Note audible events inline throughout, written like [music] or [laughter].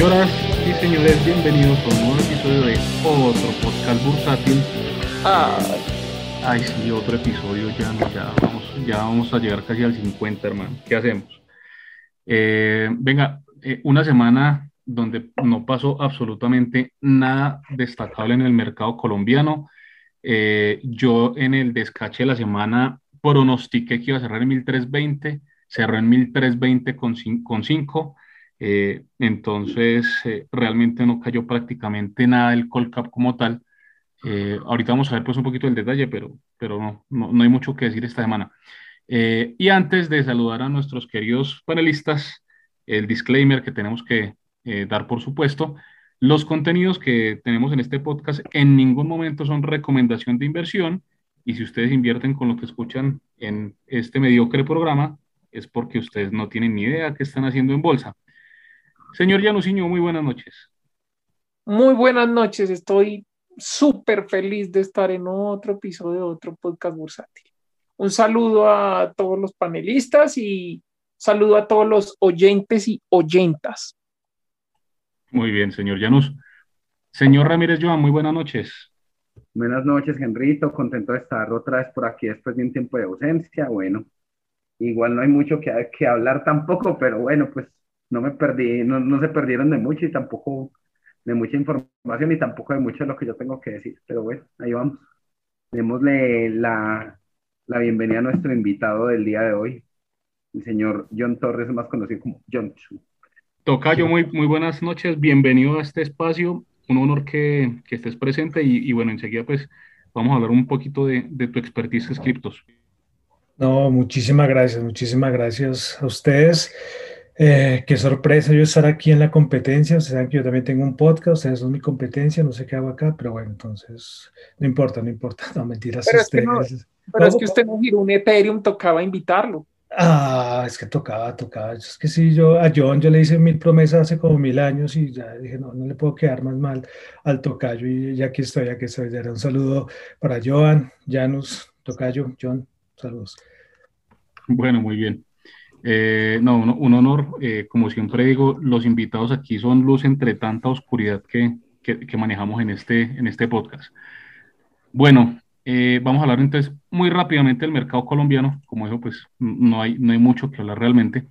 Señoras y señores, bienvenidos a un nuevo episodio de otro podcast bursátil. Ay, ay sí, otro episodio, ya, ya, vamos, ya vamos a llegar casi al 50, hermano. ¿Qué hacemos? Eh, venga, eh, una semana donde no pasó absolutamente nada destacable en el mercado colombiano. Eh, yo en el descache de la semana pronostiqué que iba a cerrar en 1320, cerró en 1320 con 5. Eh, entonces, eh, realmente no cayó prácticamente nada del Colcap como tal. Eh, ahorita vamos a ver pues un poquito el detalle, pero, pero no, no, hay mucho que decir esta semana. y antes de saludar a nuestros queridos panelistas, el disclaimer que tenemos que dar por supuesto, los contenidos que tenemos en este podcast en ningún momento son recomendación de inversión y si ustedes invierten con lo que escuchan en este mediocre programa, es porque ustedes no tienen ni idea qué están haciendo en bolsa. Señor Janusinho, muy buenas noches. Muy buenas noches, estoy súper feliz de estar en otro episodio de otro podcast bursátil. Un saludo a todos los panelistas y saludo a todos los oyentes y oyentas. Muy bien, señor Janus. Señor Ramírez Joan, muy buenas noches. Buenas noches, Henrito. Contento de estar otra vez por aquí después de un tiempo de ausencia. Bueno, igual no hay mucho que, que hablar tampoco, pero bueno, pues no me perdí, no, no, se perdieron de mucho y tampoco de mucha información y tampoco de mucho de lo que yo tengo que decir. Pero bueno, ahí vamos. Démosle la, la bienvenida a nuestro invitado del día de hoy, el señor John Torres, más conocido como John Chu. Tocayo, muy, muy buenas noches, bienvenido a este espacio, un honor que, que estés presente y, y, bueno, enseguida pues vamos a hablar un poquito de, de tu expertise en criptos. No, muchísimas gracias, muchísimas gracias a ustedes. Eh, qué sorpresa yo estar aquí en la competencia. Ustedes saben que yo también tengo un podcast, ustedes son mi competencia, no sé qué hago acá, pero bueno, entonces no importa, no importa, [laughs] no mentiras. Pero, es que, no, pero es que usted no giró un Ethereum, tocaba invitarlo. Ah, es que tocaba, tocaba. Es que sí, yo a John yo le hice mil promesas hace como mil años y ya dije, no, no le puedo quedar más mal al tocayo y ya aquí estoy, aquí estoy. un saludo para Joan, Janus, tocayo, John, saludos. Bueno, muy bien. Eh, no, un, honor, eh, como siempre digo, los invitados aquí son luz entre tanta oscuridad que, que, manejamos en este, en este podcast. Bueno, eh, vamos a hablar entonces muy rápidamente del mercado colombiano. Como dijo, pues no hay, no hay mucho que hablar realmente.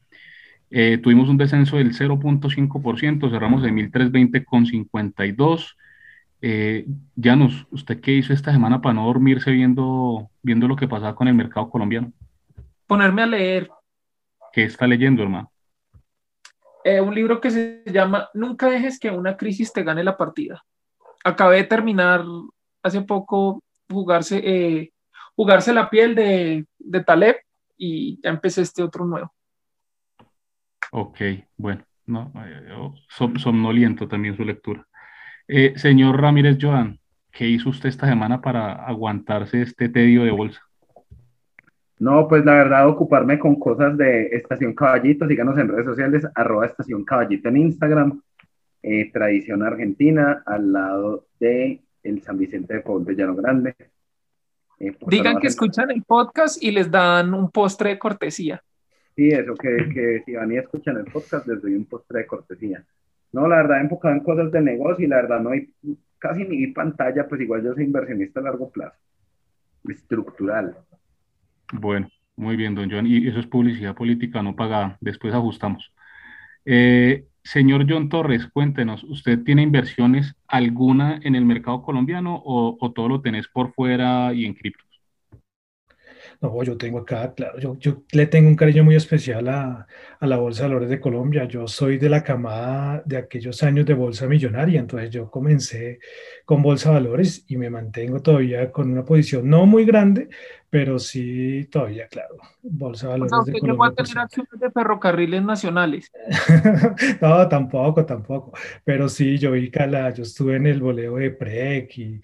tuvimos un descenso del 0.5%, cerramos en 1320,52. Eh, Janus, ¿usted qué hizo esta semana para no dormirse viendo, viendo lo que pasaba con el mercado colombiano? Ponerme a leer ¿Qué está leyendo, hermano? Eh, un libro que se llama Nunca dejes que una crisis te gane la partida. Acabé de terminar hace poco jugarse, eh, jugarse la piel de, de Taleb y ya empecé este otro nuevo. Ok, bueno, no, eh, somnoliento también su lectura. señor Ramírez Joan, ¿qué hizo usted esta semana para aguantarse este tedio de bolsa? No, pues la verdad, ocuparme con cosas de Estación Caballito, síganos en redes sociales, arroba Estación Caballito en Instagram, eh, Tradición Argentina, al lado de el San Vicente de Paul de Llano Grande. Eh, Digan que escuchan el podcast y les dan un postre de cortesía. Sí, eso, que, que si van y escuchan el podcast, les doy un postre de cortesía. No, la verdad, enfocado en cosas de negocio y la verdad no hay casi ni pantalla, pues igual yo soy inversionista a largo plazo, estructural. Bueno, muy bien, don John. Y eso es publicidad política no pagada. Después ajustamos. Eh, señor John Torres, cuéntenos, ¿usted tiene inversiones alguna en el mercado colombiano o, o todo lo tenés por fuera y en cripto? No, yo tengo acá, claro, yo, yo le tengo un cariño muy especial a, a, la Bolsa de Valores de Colombia. Yo soy de la camada de aquellos años de Bolsa Millonaria, entonces yo comencé con Bolsa de Valores y me mantengo todavía con una posición no muy grande, pero sí todavía, claro, Bolsa de Valores de Colombia. a tener acciones de ferrocarriles nacionales. [laughs] no, tampoco, tampoco, pero sí, yo vi Cala, yo estuve en el boleo de PREC y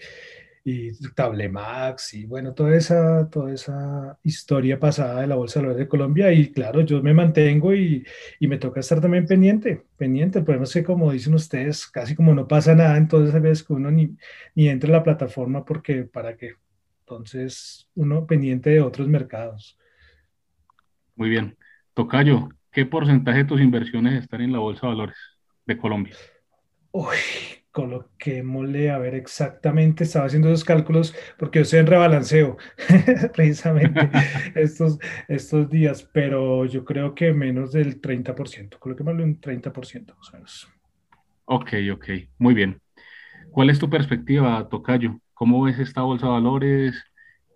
y Tablemax y bueno, toda esa, toda esa historia pasada de la Bolsa de Valores de Colombia y claro, yo me mantengo y, y, me toca estar también pendiente, pendiente, el problema es que como dicen ustedes, casi como no pasa nada, entonces a veces que uno ni, ni entra en la plataforma porque para qué, entonces uno pendiente de otros mercados. Muy bien. Tocayo, ¿qué porcentaje de tus inversiones están en la Bolsa de Valores? de Colombia? Uy, coloquémosle a ver exactamente, estaba haciendo esos cálculos porque yo estoy en rebalanceo [laughs] precisamente [laughs] estos, estos días, pero yo creo que menos del 30%, coloquémosle un 30% más o menos. Ok, ok, muy bien. ¿Cuál es tu perspectiva, Tocayo? ¿Cómo ves esta bolsa de valores?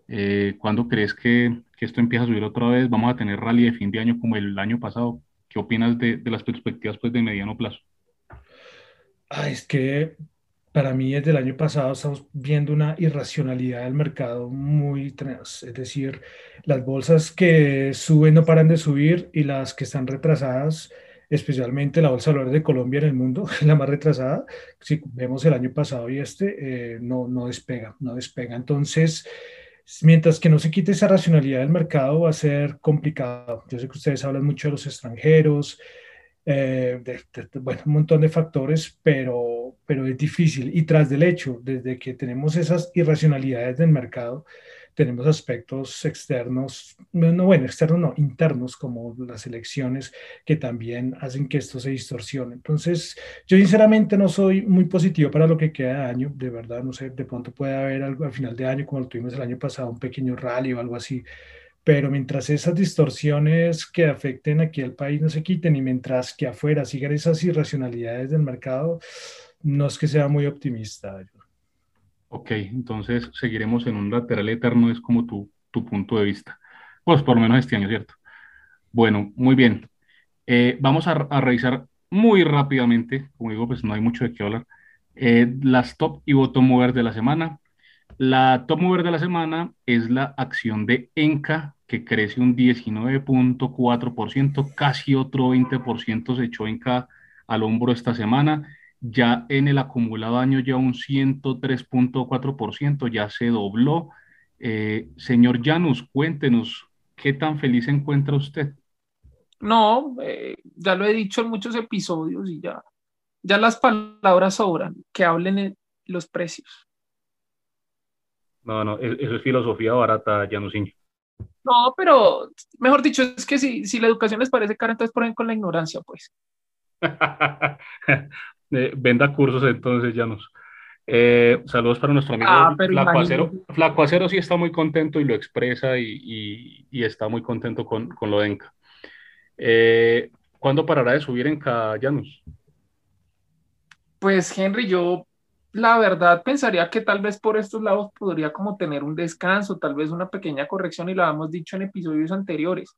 Eh, ¿Cuándo crees que, que, esto empieza a subir otra vez? ¿Vamos a tener rally de fin de año como el año pasado? ¿Qué opinas de, de las perspectivas pues, de mediano plazo? Ah, es que para mí desde el año pasado estamos viendo una irracionalidad del mercado muy tenaz. Es decir, las bolsas que suben no paran de subir y las que están retrasadas, especialmente la bolsa de valores de Colombia en el mundo, [laughs] la más retrasada, si vemos el año pasado y este, eh, no, no despega, no despega. Entonces, mientras que no se quite esa racionalidad del mercado, va a ser complicado. Yo sé que ustedes hablan mucho de los extranjeros, eh, bueno, un montón de factores, pero, pero es difícil. Y tras del hecho, desde que tenemos esas irracionalidades del mercado, tenemos aspectos externos, no, bueno, externos no, internos, como las elecciones, que también hacen que esto se distorsione. Entonces, yo sinceramente no soy muy positivo para lo que queda de año, de verdad, no sé, de pronto puede haber algo al final de año, como lo tuvimos el año pasado, un pequeño rally o algo así, pero mientras esas distorsiones que afecten aquí al país no se quiten y mientras que afuera sigan esas irracionalidades del mercado, no es que sea muy optimista. Ok, entonces seguiremos en un lateral eterno, es como tu, tu punto de vista. Pues por lo menos este año, ¿cierto? Bueno, muy bien. Eh, vamos a, a, revisar muy rápidamente, como digo, pues no hay mucho de qué hablar, eh, las top y bottom movers de la semana. La top mover de la semana es la acción de Enca, que crece un 19.4%, casi otro 20% se echó Enca al hombro esta semana ya en el acumulado año ya un 103.4%, ya se dobló. Eh, señor Janus, cuéntenos, ¿qué tan feliz se encuentra usted? No, eh, ya lo he dicho en muchos episodios y ya, ya las palabras sobran, que hablen los precios. No, no, eso es filosofía barata, Janusinho. No, pero mejor dicho, es que si, si la educación les parece cara, entonces por con la ignorancia, pues. [laughs] Eh, venda cursos entonces, Llanos. Eh, saludos para nuestro amigo ah, Flaco, Acero. Flaco Acero sí está muy contento y lo expresa y, está muy contento con, lo de Enca. Eh, ¿Cuándo parará de subir Enca, Llanos? Pues Henry, yo la verdad pensaría que tal vez por estos lados podría como tener un descanso, tal vez una pequeña corrección y lo habíamos dicho en episodios anteriores.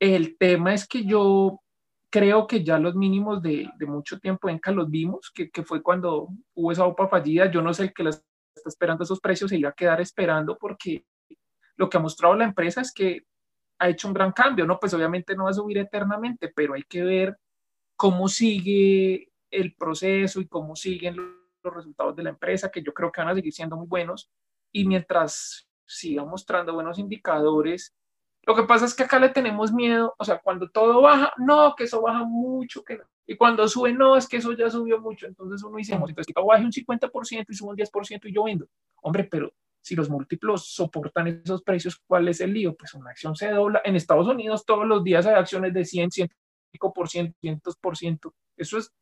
El tema es que yo creo que ya los mínimos de, mucho tiempo en que los vimos, que, fue cuando hubo esa OPA fallida. Yo no sé el que está esperando esos precios se iba a quedar esperando porque lo que ha mostrado la empresa es que ha hecho un gran cambio, ¿no? Pues obviamente no va a subir eternamente, pero hay que ver cómo sigue el proceso y cómo siguen los resultados de la empresa, que yo creo que van a seguir siendo muy buenos. Y mientras siga mostrando buenos indicadores, lo que pasa es que acá le tenemos miedo, o sea, cuando todo baja, no, que eso baja mucho, que Y cuando sube, no, es que eso ya subió mucho. Entonces uno dice, entonces que baje un 50% y sube un 10% y yo vendo. Hombre, pero si los múltiplos soportan esos precios, ¿cuál es el lío? Pues una acción se dobla. En Estados Unidos todos los días hay acciones de 100, 100%, 100%. Eso es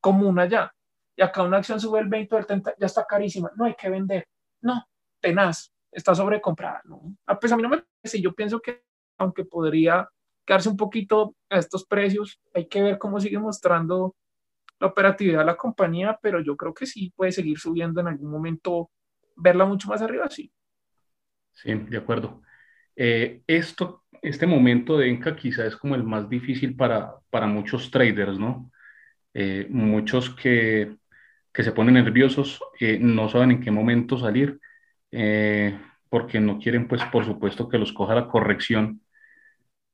común allá. Y acá una acción sube el 20 o el 30, ya está carísima. No hay que vender. No, tenaz está sobrecomprada. ¿no? Ah, pues a mí no me parece, yo pienso que aunque podría quedarse un poquito a estos precios, hay que ver cómo sigue mostrando la operatividad de la compañía, pero yo creo que sí puede seguir subiendo en algún momento, verla mucho más arriba, sí. Sí, de acuerdo. Eh, esto, este momento de Enca quizá es como el más difícil para, para muchos traders, ¿no? Eh, muchos que, que, se ponen nerviosos, eh, no saben en qué momento salir eh, porque no quieren, pues, por supuesto, que los coja la corrección.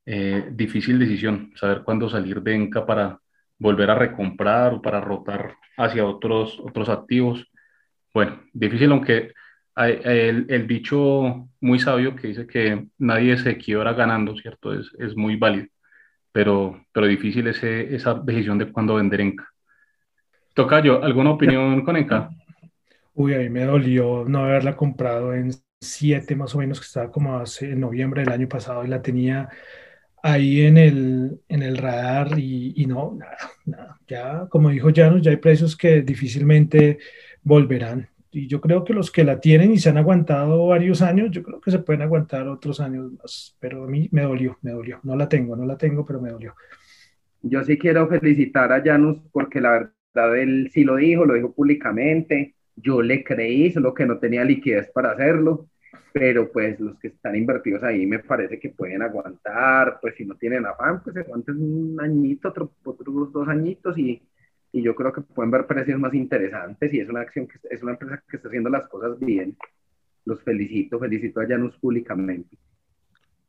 Eh, difícil decisión, saber cuándo salir de ENCA para volver a recomprar o para rotar hacia otros, otros activos. Bueno, difícil, aunque el, el, dicho muy sabio que dice que nadie se quiebra ganando, ¿cierto? Es, es muy válido, pero, pero difícil ese, esa decisión de cuándo vender ENCA. Tocayo, ¿alguna opinión con ENCA? Uy, a mí me dolió no haberla comprado en 7 más o menos, que estaba como hace en noviembre del año pasado y la tenía ahí en el, en el radar y, y no, nada, nada. Ya, como dijo Janus, ya hay precios que difícilmente volverán. Y yo creo que los que la tienen y se han aguantado varios años, yo creo que se pueden aguantar otros años más. Pero a mí me dolió, me dolió. No la tengo, no la tengo, pero me dolió. Yo sí quiero felicitar a Janus porque la verdad él sí lo dijo, lo dijo públicamente. Yo le creí, solo que no tenía liquidez para hacerlo pero pues los que están invertidos ahí me parece que pueden aguantar, pues si no tienen afán, pues aguanten un añito, otro, otros dos añitos y, y, yo creo que pueden ver precios más interesantes y es una acción que es una empresa que está haciendo las cosas bien. Los felicito, felicito a Janus públicamente.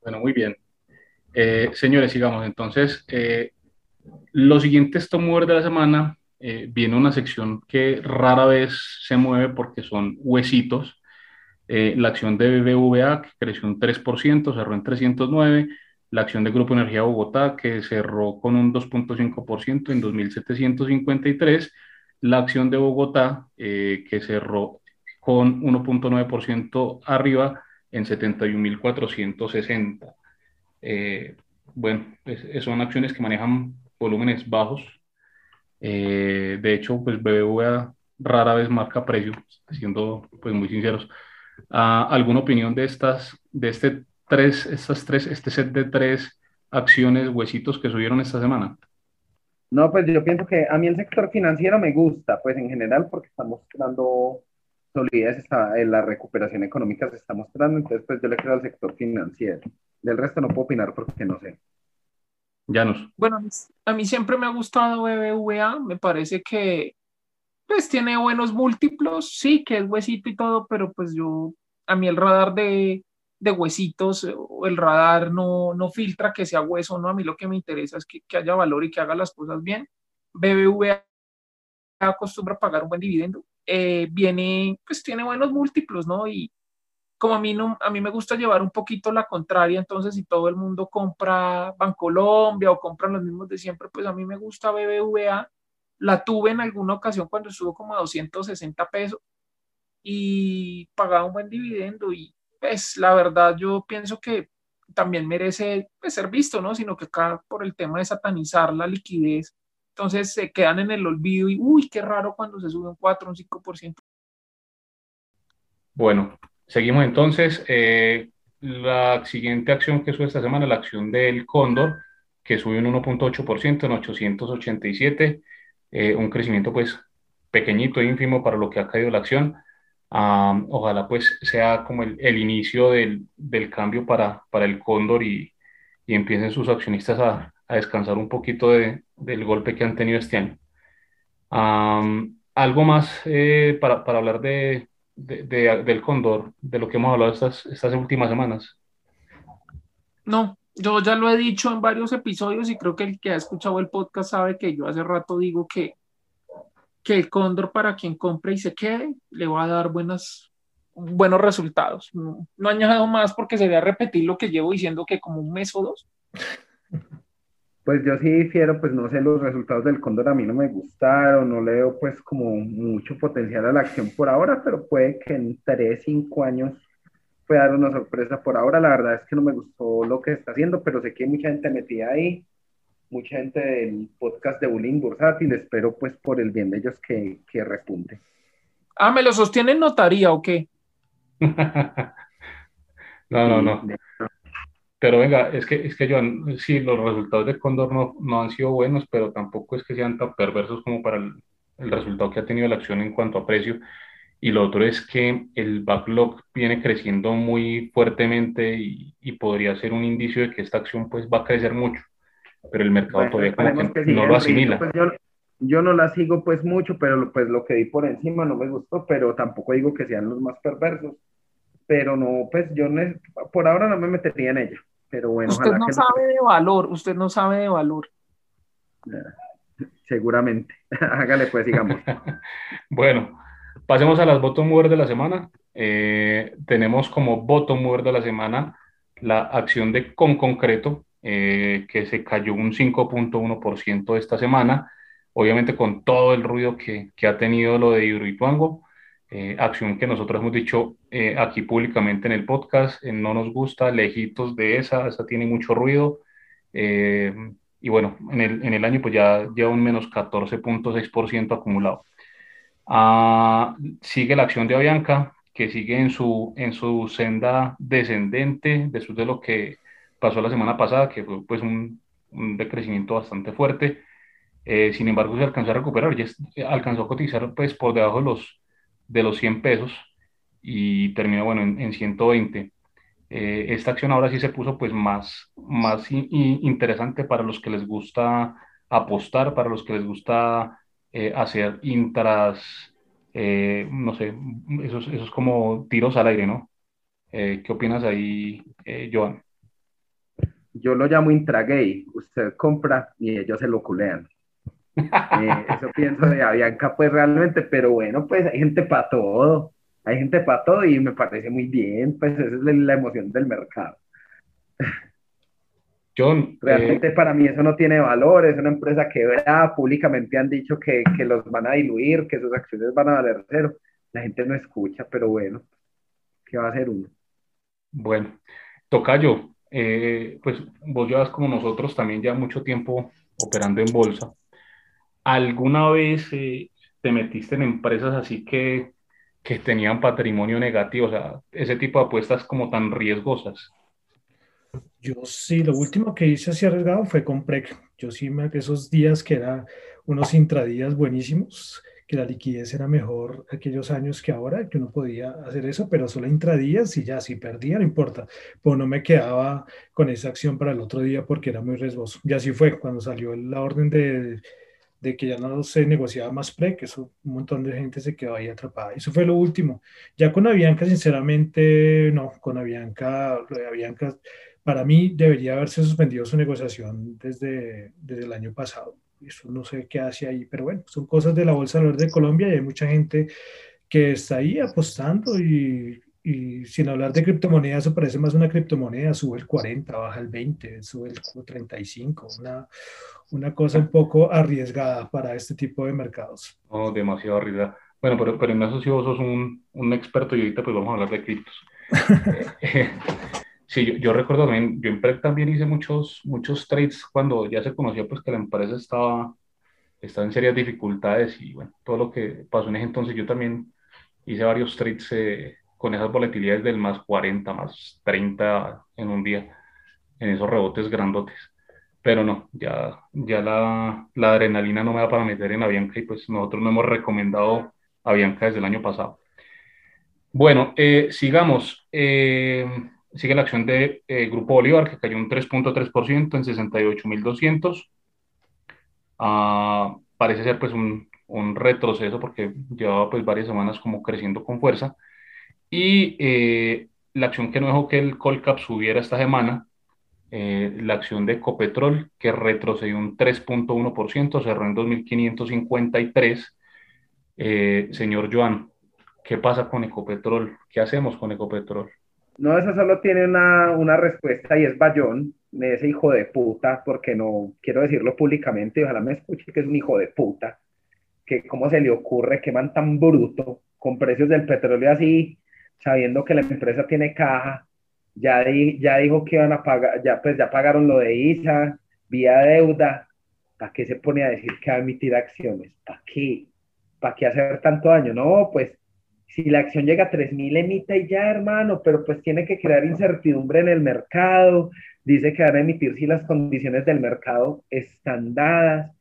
Bueno, muy bien. Eh, señores, sigamos. Entonces, eh, lo siguiente es Mover de la semana. Eh, viene una sección que rara vez se mueve porque son huesitos eh, la acción de BBVA, que creció un 3%, cerró en 309. La acción de Grupo Energía Bogotá, que cerró con un 2.5% en 2.753. La acción de Bogotá, eh, que cerró con 1.9% arriba en 71.460. Eh, bueno, son acciones que manejan volúmenes bajos. De hecho, pues BBVA rara vez marca precio, siendo pues muy sinceros. ¿Alguna opinión de estas, de este tres, estas tres, este set de tres acciones, huesitos que subieron esta semana? No, pues yo pienso que a mí el sector financiero me gusta, pues en general, porque está mostrando solidez, está, en la recuperación económica se está mostrando, entonces pues yo le creo al sector financiero. Del resto no puedo opinar porque no sé. Bueno, a mí siempre me ha gustado BBVA, me parece que pues tiene buenos múltiplos, sí, que es huesito y todo, pero pues yo, a mí el radar de, de huesitos o el radar no, no filtra que sea hueso, no, a mí lo que me interesa es que, que haya valor y que haga las cosas bien. BBVA acostumbra a pagar un buen dividendo, eh, viene, pues tiene buenos múltiplos, ¿no? Y como a mí, no, a mí me gusta llevar un poquito la contraria, entonces si todo el mundo compra Bancolombia o compran los mismos de siempre, pues a mí me gusta BBVA la tuve en alguna ocasión cuando estuvo como a 260 pesos y pagaba un buen dividendo y pues la verdad yo pienso que también merece pues, ser visto, ¿no? Sino que acá por el tema de satanizar la liquidez, entonces se quedan en el olvido y uy, qué raro cuando se sube un 4, un 5%. Bueno, seguimos entonces. Eh, la siguiente acción que sube esta semana, la acción del Cóndor, que sube un 1.8% en 887. Eh, un crecimiento pues pequeñito, ínfimo para lo que ha caído la acción. ojalá pues sea como el, el inicio del, del, cambio para, para el cóndor y, y empiecen sus accionistas a, a descansar un poquito de, del golpe que han tenido este año. algo más eh, para, para, hablar de, de, del cóndor, de lo que hemos hablado estas, estas últimas semanas. No, yo ya lo he dicho en varios episodios y creo que el que ha escuchado el podcast sabe que yo hace rato digo que, que el cóndor para quien compre y se quede le va a dar buenas, buenos resultados. No, no añado más porque sería repetir lo que llevo diciendo que como un mes o dos. [laughs] Pues yo sí difiero, pues no sé, los resultados del cóndor a mí no me gustaron, no le veo pues como mucho potencial a la acción por ahora, pero puede que en 3, 5 años puede dar una sorpresa. Por ahora, la verdad es que no me gustó lo que está haciendo, pero sé que hay mucha gente metida ahí, mucha gente del podcast de Bullying Bursátil. Espero, pues, por el bien de ellos que, que repunte. Ah, ¿me lo sostiene en notaría o qué? [laughs] no, no, no. Pero venga, es que, es que yo, sí, los resultados de Condor no, no han sido buenos, pero tampoco es que sean tan perversos como para el, el resultado que ha tenido la acción en cuanto a precio. Y lo otro es que el backlog viene creciendo muy fuertemente y, y, podría ser un indicio de que esta acción pues va a crecer mucho, pero el mercado todavía como que, no lo asimila. Pues yo, yo, no la sigo pues mucho, pero pues lo que vi por encima no me gustó, pero tampoco digo que sean los más perversos. Pero no, pues yo por ahora no me metería en ella. Pero bueno, usted no sabe de valor, usted no sabe de valor. [laughs] Seguramente. [laughs] Hágale pues, digamos. [laughs] bueno, Pasemos a las bottom mover de la semana. Eh, tenemos como bottom mover de la semana la acción de Con Concreto, eh, que se cayó un 5.1% esta semana, obviamente con todo el ruido que, que ha tenido lo de Hidroituango, eh, acción que nosotros hemos dicho aquí públicamente en el podcast, no nos gusta, lejitos de esa, esa tiene mucho ruido, y bueno, en el, en el año pues ya lleva un menos 14.6% acumulado. Ah, sigue la acción de Avianca, que sigue en su, en su senda descendente después de lo que pasó la semana pasada, que fue pues un, un decrecimiento bastante fuerte. Eh, sin embargo, se alcanzó a recuperar, ya alcanzó a cotizar pues por debajo de los, de los 100 pesos y terminó bueno en, en 120. Eh, esta acción ahora sí se puso pues más, más interesante para los que les gusta apostar, para los que les gusta eh, hacer intras, eh, no sé, esos, esos como tiros al aire, ¿no? ¿Qué opinas ahí, Joan? Yo lo llamo intragay. Usted compra y ellos se lo culean. Eso pienso de Avianca, pues realmente, pero bueno, pues hay gente para todo. Hay gente para todo y me parece muy bien, pues esa es la emoción del mercado. John, Realmente eh, para mí eso no tiene valor, es una empresa que públicamente han dicho que, que, los van a diluir, que sus acciones van a valer cero. La gente no escucha, pero bueno, ¿qué va a hacer uno? Bueno, Tocayo, eh, pues vos llevas como nosotros también ya mucho tiempo operando en bolsa. ¿Alguna vez eh, te metiste en empresas así que, que tenían patrimonio negativo? O sea, ese tipo de apuestas como tan riesgosas. Yo sí, lo último que hice así arriesgado fue con PREC. Yo sí, me, esos días que eran unos intradías buenísimos, que la liquidez era mejor aquellos años que ahora, que uno podía hacer eso, pero solo intradías y ya, si perdía, no importa. Pues no me quedaba con esa acción para el otro día porque era muy riesgoso. Y así fue, cuando salió la orden de, de que ya no se negociaba más PREC, eso un montón de gente se quedó ahí atrapada. Eso fue lo último. Ya con Avianca, sinceramente, no, con Avianca, Avianca para mí debería haberse suspendido su negociación desde, desde el año pasado. Eso no sé qué hace ahí, pero bueno, son cosas de la Bolsa de Valores de Colombia y hay mucha gente que está ahí apostando y, y sin hablar de criptomonedas, eso parece más una criptomoneda, sube el 40, baja el 20, sube el 35, una, una cosa un poco arriesgada para este tipo de mercados. Oh, demasiado arriesgada. Bueno, pero, pero en eso sí vos sos un, un experto y ahorita pues vamos a hablar de criptos. [laughs] Eh, Sí, yo, yo, recuerdo también, yo en PREC también hice muchos, muchos trades cuando ya se conocía pues que la empresa estaba, estaba en serias dificultades y bueno, todo lo que pasó en ese entonces, yo también hice varios trades eh, con esas volatilidades del más 40, más 30 en un día, en esos rebotes grandotes. Pero no, ya, ya la, la adrenalina no me da para meter en Avianca y pues nosotros no hemos recomendado Avianca desde el año pasado. Bueno, eh, sigamos. Eh, Sigue la acción de eh, Grupo Bolívar, que cayó un 3.3% en 68.200. Ah, parece ser pues un, un, retroceso porque llevaba pues varias semanas como creciendo con fuerza. Y eh, la acción que no dejó que el Colcap subiera esta semana, eh, la acción de Ecopetrol, que retrocedió un 3.1%, cerró en 2.553. señor Joan, ¿qué pasa con Ecopetrol? ¿Qué hacemos con Ecopetrol? No, eso solo tiene una, una respuesta y es Bayón, ese hijo de puta, porque no quiero decirlo públicamente ojalá me escuche que es un hijo de puta, que cómo se le ocurre, que man tan bruto, con precios del petróleo así, sabiendo que la empresa tiene caja, ya, ya dijo que iban a pagar, ya pues ya pagaron lo de ISA, vía deuda, ¿para qué se pone a decir que va a emitir acciones? ¿Para qué? ¿Para qué hacer tanto daño? No, pues si la acción llega a 3.000 emita y ya, hermano, pero pues tiene que crear incertidumbre en el mercado, dice que van a emitir si las condiciones del mercado están dadas.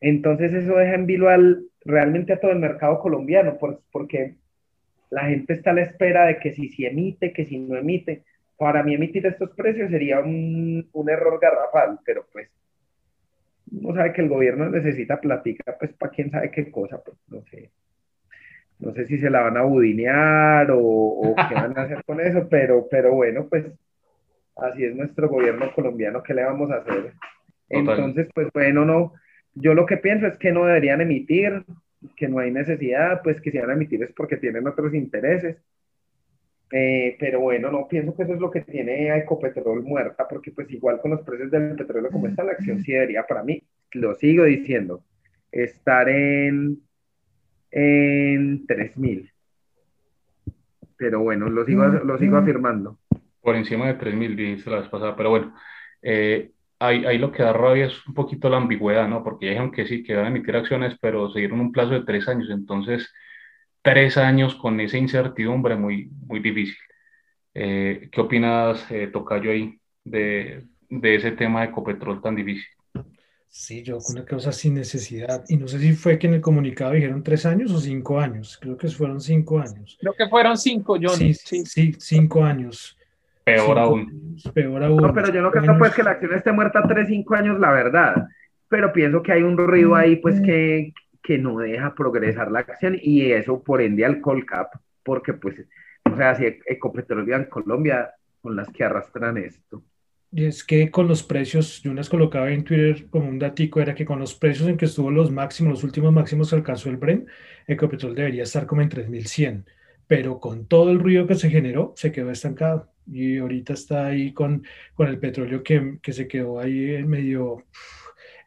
Entonces eso deja en vilo al, realmente a todo el mercado colombiano, porque la gente está a la espera de que si, si emite, que si no emite. Para mí emitir estos precios sería un, un error garrafal, pero pues uno sabe que el gobierno necesita platica, pues para quién sabe qué cosa, pues no sé no sé si se la van a budinear o, qué van a hacer con eso, pero, pero bueno, pues así es nuestro gobierno colombiano, ¿qué le vamos a hacer? Entonces, pues bueno, no, yo lo que pienso es que no deberían emitir, que no hay necesidad, pues que si van a emitir es porque tienen otros intereses. Eh, pero bueno, no pienso que eso es lo que tiene a Ecopetrol muerta, porque pues igual con los precios del petróleo como está la acción, sí debería para mí, lo sigo diciendo, estar en en 3.000. Pero bueno, lo sigo, lo sigo afirmando. Por encima de 3.000, dice la vez pasada. Pero bueno, eh, ahí, ahí lo que da rabia es un poquito la ambigüedad, ¿no? Porque ya dijeron que sí, que van a emitir acciones, pero se dieron un plazo de tres años, entonces tres años con esa incertidumbre muy, muy difícil. Eh, ¿Qué opinas, eh, Tocayo, ahí de, de ese tema de Ecopetrol tan difícil? Sí, yo una cosa sin necesidad. Y no sé si fue que en el comunicado dijeron tres años o cinco años. Creo que fueron cinco años. Creo que fueron cinco, John. Sí, sí, sí cinco años. Peor aún. peor aún. No, pero yo no creo pues que la acción esté muerta tres, cinco años, la verdad. Pero pienso que hay un ruido ahí pues que, que no deja progresar la acción y eso por ende al Colcap, porque pues, o sea, si Ecopetrol en Colombia son las que arrastran esto. Y es que con los precios, yo unas colocaba en Twitter como un datico, era que con los precios en que estuvo los máximos, los últimos máximos que alcanzó el Bren, Ecopetrol debería estar como en 3100, pero con todo el ruido que se generó, se quedó estancado. Y ahorita está ahí con, con el petróleo que, que se quedó ahí en medio,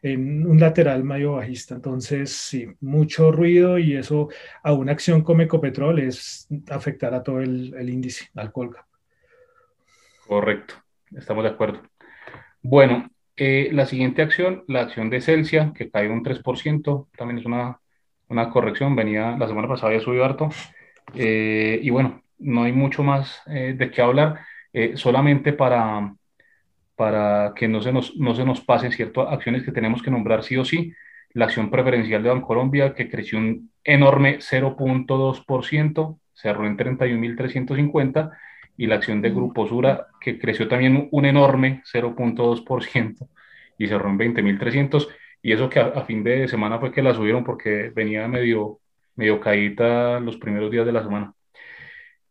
en un lateral medio bajista. Entonces, sí, mucho ruido y eso a una acción como Ecopetrol es afectar a todo el, el índice, al Colgap. Correcto estamos de acuerdo. Bueno, eh, la siguiente acción, la acción de Celsia, que cae un 3%, también es una, una corrección, venía la semana pasada, ya subió harto. Eh, y bueno, no hay mucho más eh, de qué hablar, solamente para, para que no se, nos, no se nos pasen ciertas acciones que tenemos que nombrar sí o sí. La acción preferencial de Bancolombia, que creció un enorme 0.2%, cerró en 31.350 y la acción de Grupo Sura, que creció también un enorme 0.2% y cerró en 20.300. Y eso que a, fin de semana fue que la subieron porque venía medio, medio caída los primeros días de la semana.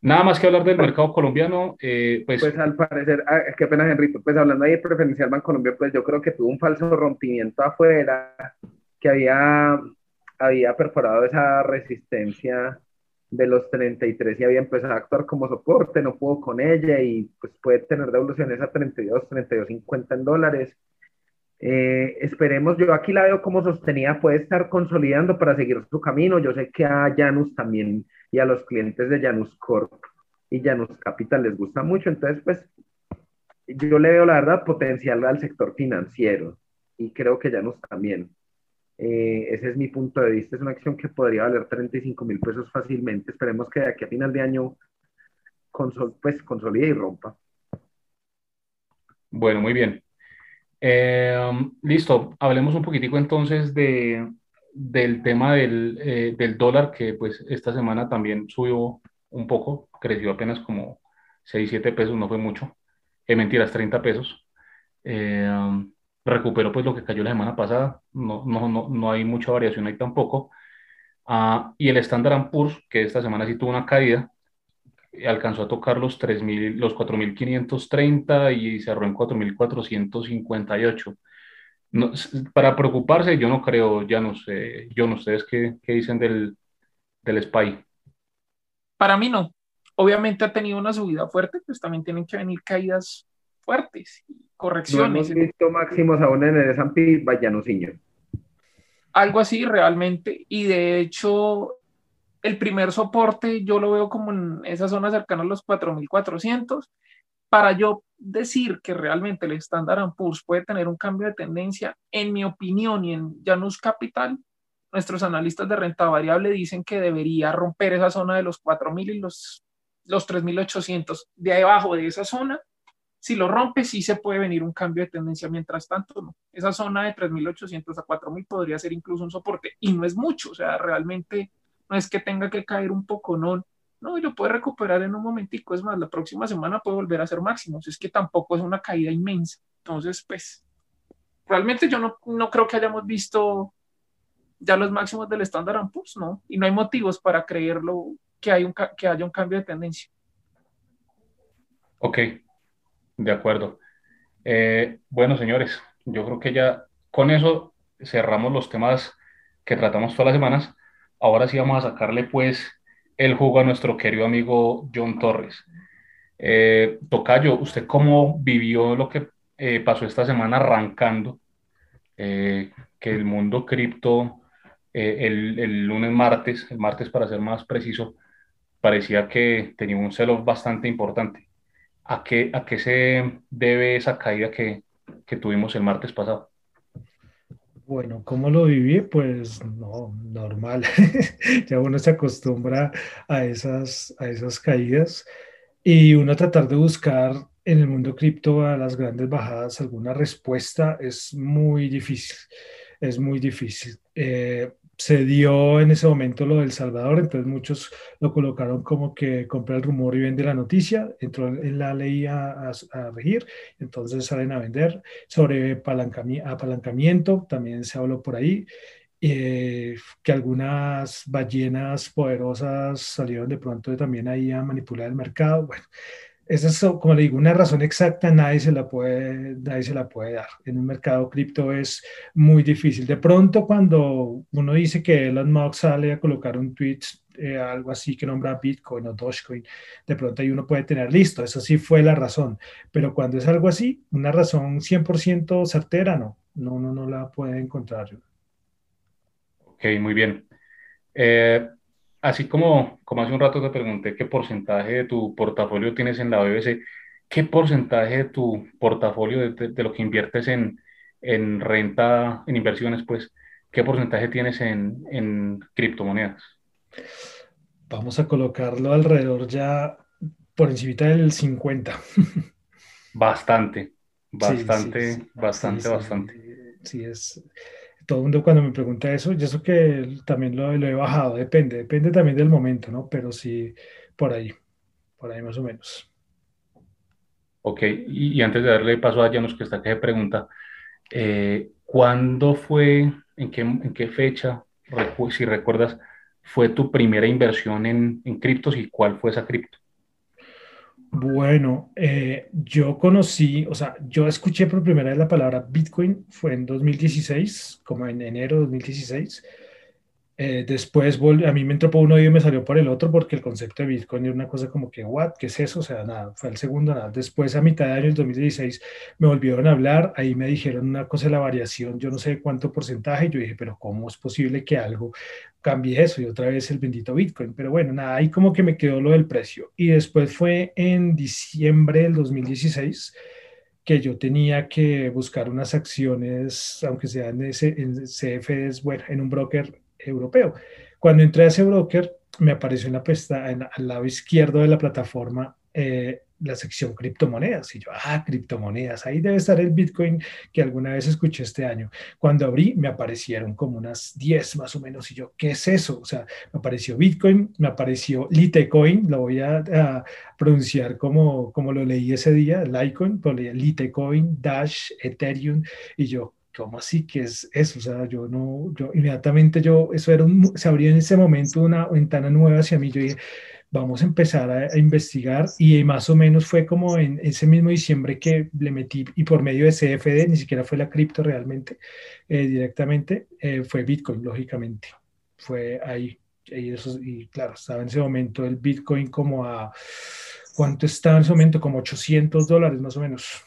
Nada más que hablar del mercado colombiano, eh, pues... Pues al parecer, ah, qué pena Enrique, pues hablando ahí de preferencial Colombia pues yo creo que tuvo un falso rompimiento afuera, que había, había perforado esa resistencia de los 33 y había empezado a actuar como soporte, no pudo con ella y pues puede tener devoluciones a 32, 32.50 en dólares. Eh, esperemos, yo aquí la veo como sostenida, puede estar consolidando para seguir su camino. Yo sé que a Janus también y a los clientes de Janus Corp y Janus Capital les gusta mucho, entonces pues yo le veo la verdad potencial al sector financiero y creo que Janus también. Eh, ese es mi punto de vista. Es una acción que podría valer 35 mil pesos fácilmente. Esperemos que de aquí a final de año consol pues, consolide y rompa. Bueno, muy bien. Eh, listo, hablemos un poquitico entonces de, del tema del, eh, del, dólar que pues esta semana también subió un poco, creció apenas como 6, 7 pesos, no fue mucho. Eh, mentiras, 30 pesos recuperó pues lo que cayó la semana pasada, no, no, no, no hay mucha variación ahí tampoco. Uh, y el Standard Poor's, que esta semana sí tuvo una caída, alcanzó a tocar los, 3, los 4.530 y cerró en 4.458. No, para preocuparse, yo no creo, ya no sé, yo no sé, ¿qué, qué dicen del, del SPY? Para mí no. Obviamente ha tenido una subida fuerte, pues también tienen que venir caídas fuertes correcciones. No hemos visto máximos aún en el S&P Vallanosiño. Algo así realmente, y de hecho el primer soporte yo lo veo como en esa zona cercana a los 4.400. Para yo decir que realmente el Standard Poor's puede tener un cambio de tendencia, en mi opinión y en Janus Capital, nuestros analistas de renta variable dicen que debería romper esa zona de los 4.000 y los, los 3.800. De abajo de esa zona si lo rompe, sí se puede venir un cambio de tendencia. Mientras tanto. Esa zona de 3.800 a 4.000 podría ser incluso un soporte. Y no es mucho, o sea, realmente no es que tenga que caer un poco, no. No, y lo puede recuperar en un momentico. Es más, la próxima semana puede volver a ser máximos. Es que tampoco es una caída inmensa. Entonces, pues, realmente yo no, no creo que hayamos visto ya los máximos del Standard Poor's, ¿no? Y no hay motivos para creerlo que, hay un, que haya un cambio de tendencia. Ok, de acuerdo. Eh, bueno, señores, yo creo que ya con eso cerramos los temas que tratamos todas las semanas. Ahora sí vamos a sacarle pues el jugo a nuestro querido amigo John Torres. Eh, Tocayo, ¿usted cómo vivió lo que eh, pasó esta semana arrancando? que el mundo cripto el, el, lunes, martes, el martes para ser más preciso, parecía que tenía un sell-off bastante importante. ¿A qué, ¿A qué se debe esa caída que, que tuvimos el martes pasado. Bueno, ¿cómo lo viví? Pues no, normal. [laughs] ya uno se acostumbra a esas, a esas caídas y uno tratar de buscar en el mundo cripto a las grandes bajadas alguna respuesta es muy difícil. Es muy difícil. Eh, se dio en ese momento lo del Salvador, entonces muchos lo colocaron como que compra el rumor y vende la noticia, entró en la ley a, regir, entonces salen a vender. Sobre apalancamiento, también se habló por ahí, eh, que algunas ballenas poderosas salieron de pronto también ahí a manipular el mercado. Bueno, esa es, como le digo, una razón exacta nadie se la puede, nadie se la puede dar. En un mercado cripto es muy difícil. De pronto, cuando uno dice que Elon Musk sale a colocar un tweet, eh, algo así que nombra Bitcoin o Dogecoin, de pronto ahí uno puede tener listo, eso sí fue la razón. Pero cuando es algo así, una razón 100% certera, no, no, uno no la puede encontrar. Ok, muy bien. Eh, así como, como hace un rato te pregunté qué porcentaje de tu portafolio tienes en la BBC, ¿qué porcentaje de tu portafolio, de, lo que inviertes en, en, renta, en inversiones, pues, qué porcentaje tienes en, en criptomonedas? Vamos a colocarlo alrededor ya por encima del 50. Bastante, bastante, bastante, bastante. Sí, es todo el mundo cuando me pregunta eso, yo eso que también lo, he bajado, depende, depende también del momento, ¿no? Pero sí, por ahí, por ahí más o menos. Ok, y, antes de darle paso a Janos que está que pregunta, eh, ¿cuándo fue, en qué, en qué fecha, si recuerdas, fue tu primera inversión en, en criptos y cuál fue esa cripto? Bueno, eh, yo conocí, o sea, yo escuché por primera vez la palabra Bitcoin, fue en 2016, como en enero de 2016. Eh, después a mí me entró por uno y me salió por el otro porque el concepto de Bitcoin era una cosa como que, ¿what? ¿Qué es eso? O sea, nada, fue el segundo, nada. Después, a mitad de año, el 2016, me volvieron a hablar, ahí me dijeron una cosa de la variación, yo no sé cuánto porcentaje, yo dije, pero ¿cómo es posible que algo cambie eso? Y otra vez el bendito Bitcoin. Pero bueno, nada, ahí como que me quedó lo del precio. Y después fue en diciembre del 2016 que yo tenía que buscar unas acciones, aunque sean en CFDs, bueno, en un broker europeo. Cuando entré a ese broker, me apareció en la pestaña, al lado izquierdo de la plataforma, eh, la sección criptomonedas. Y yo, ah, criptomonedas, ahí debe estar el Bitcoin que alguna vez escuché este año. Cuando abrí, me aparecieron como unas 10 más o menos. Y yo, ¿qué es eso? O sea, me apareció Bitcoin, me apareció Litecoin, lo voy a, pronunciar como, como lo leí ese día, Litecoin, Litecoin, Dash, Ethereum. Y yo, ¿cómo así que es eso? O sea, yo no, yo inmediatamente yo, eso era un, se abrió en ese momento una ventana nueva hacia mí, yo dije, vamos a empezar a, investigar y más o menos fue como en ese mismo diciembre que le metí y por medio de CFD, ni siquiera fue la cripto realmente, eh, directamente, eh, fue Bitcoin, lógicamente, fue ahí. Y, eso, y claro, estaba en ese momento el Bitcoin como a, ¿cuánto estaba en ese momento? Como 800 dólares más o menos.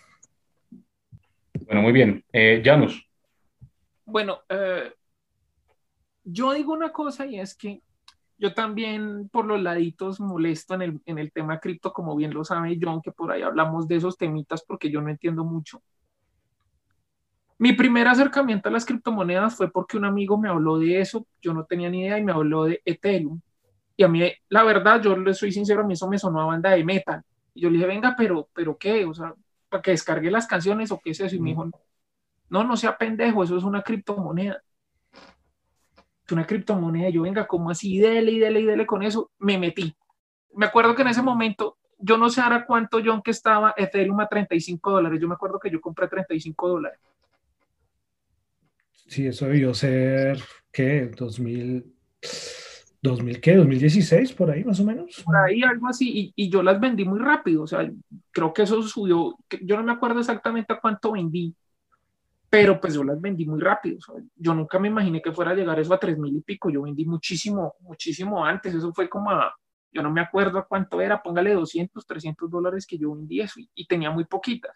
Bueno, muy bien. Eh, Janus. Bueno, eh, yo digo una cosa y es que yo también por los laditos molesto en el, en el tema cripto, como bien lo sabe John, que por ahí hablamos de esos temitas porque yo no entiendo mucho. Mi primer acercamiento a las criptomonedas fue porque un amigo me habló de eso, yo no tenía ni idea y me habló de Ethereum. Y a mí, la verdad, yo le soy sincero, a mí eso me sonó a banda de metal. Y yo le dije, venga, pero, pero ¿qué? O sea, para que descargue las canciones o qué es eso. Y me dijo, no, no sea pendejo, eso es una criptomoneda. Es una criptomoneda. Yo, venga, como así? Dele y dele y dele con eso. Me metí. Me acuerdo que en ese momento, yo no sé ahora cuánto, John, que estaba Ethereum a 35 dólares. Yo me acuerdo que yo compré 35 dólares. Sí, eso debió ser, ¿qué? 2000. ¿2000 qué? ¿2016 por ahí más o menos? Por ahí algo así, y, yo las vendí muy rápido, o sea, creo que eso subió, yo no me acuerdo exactamente a cuánto vendí, pero pues yo las vendí muy rápido, yo nunca me imaginé que fuera a llegar eso a 3 mil y pico, yo vendí muchísimo, muchísimo antes, eso fue como a, yo no me acuerdo a cuánto era, póngale 200, 300 dólares que yo vendí eso, y, y tenía muy poquitas.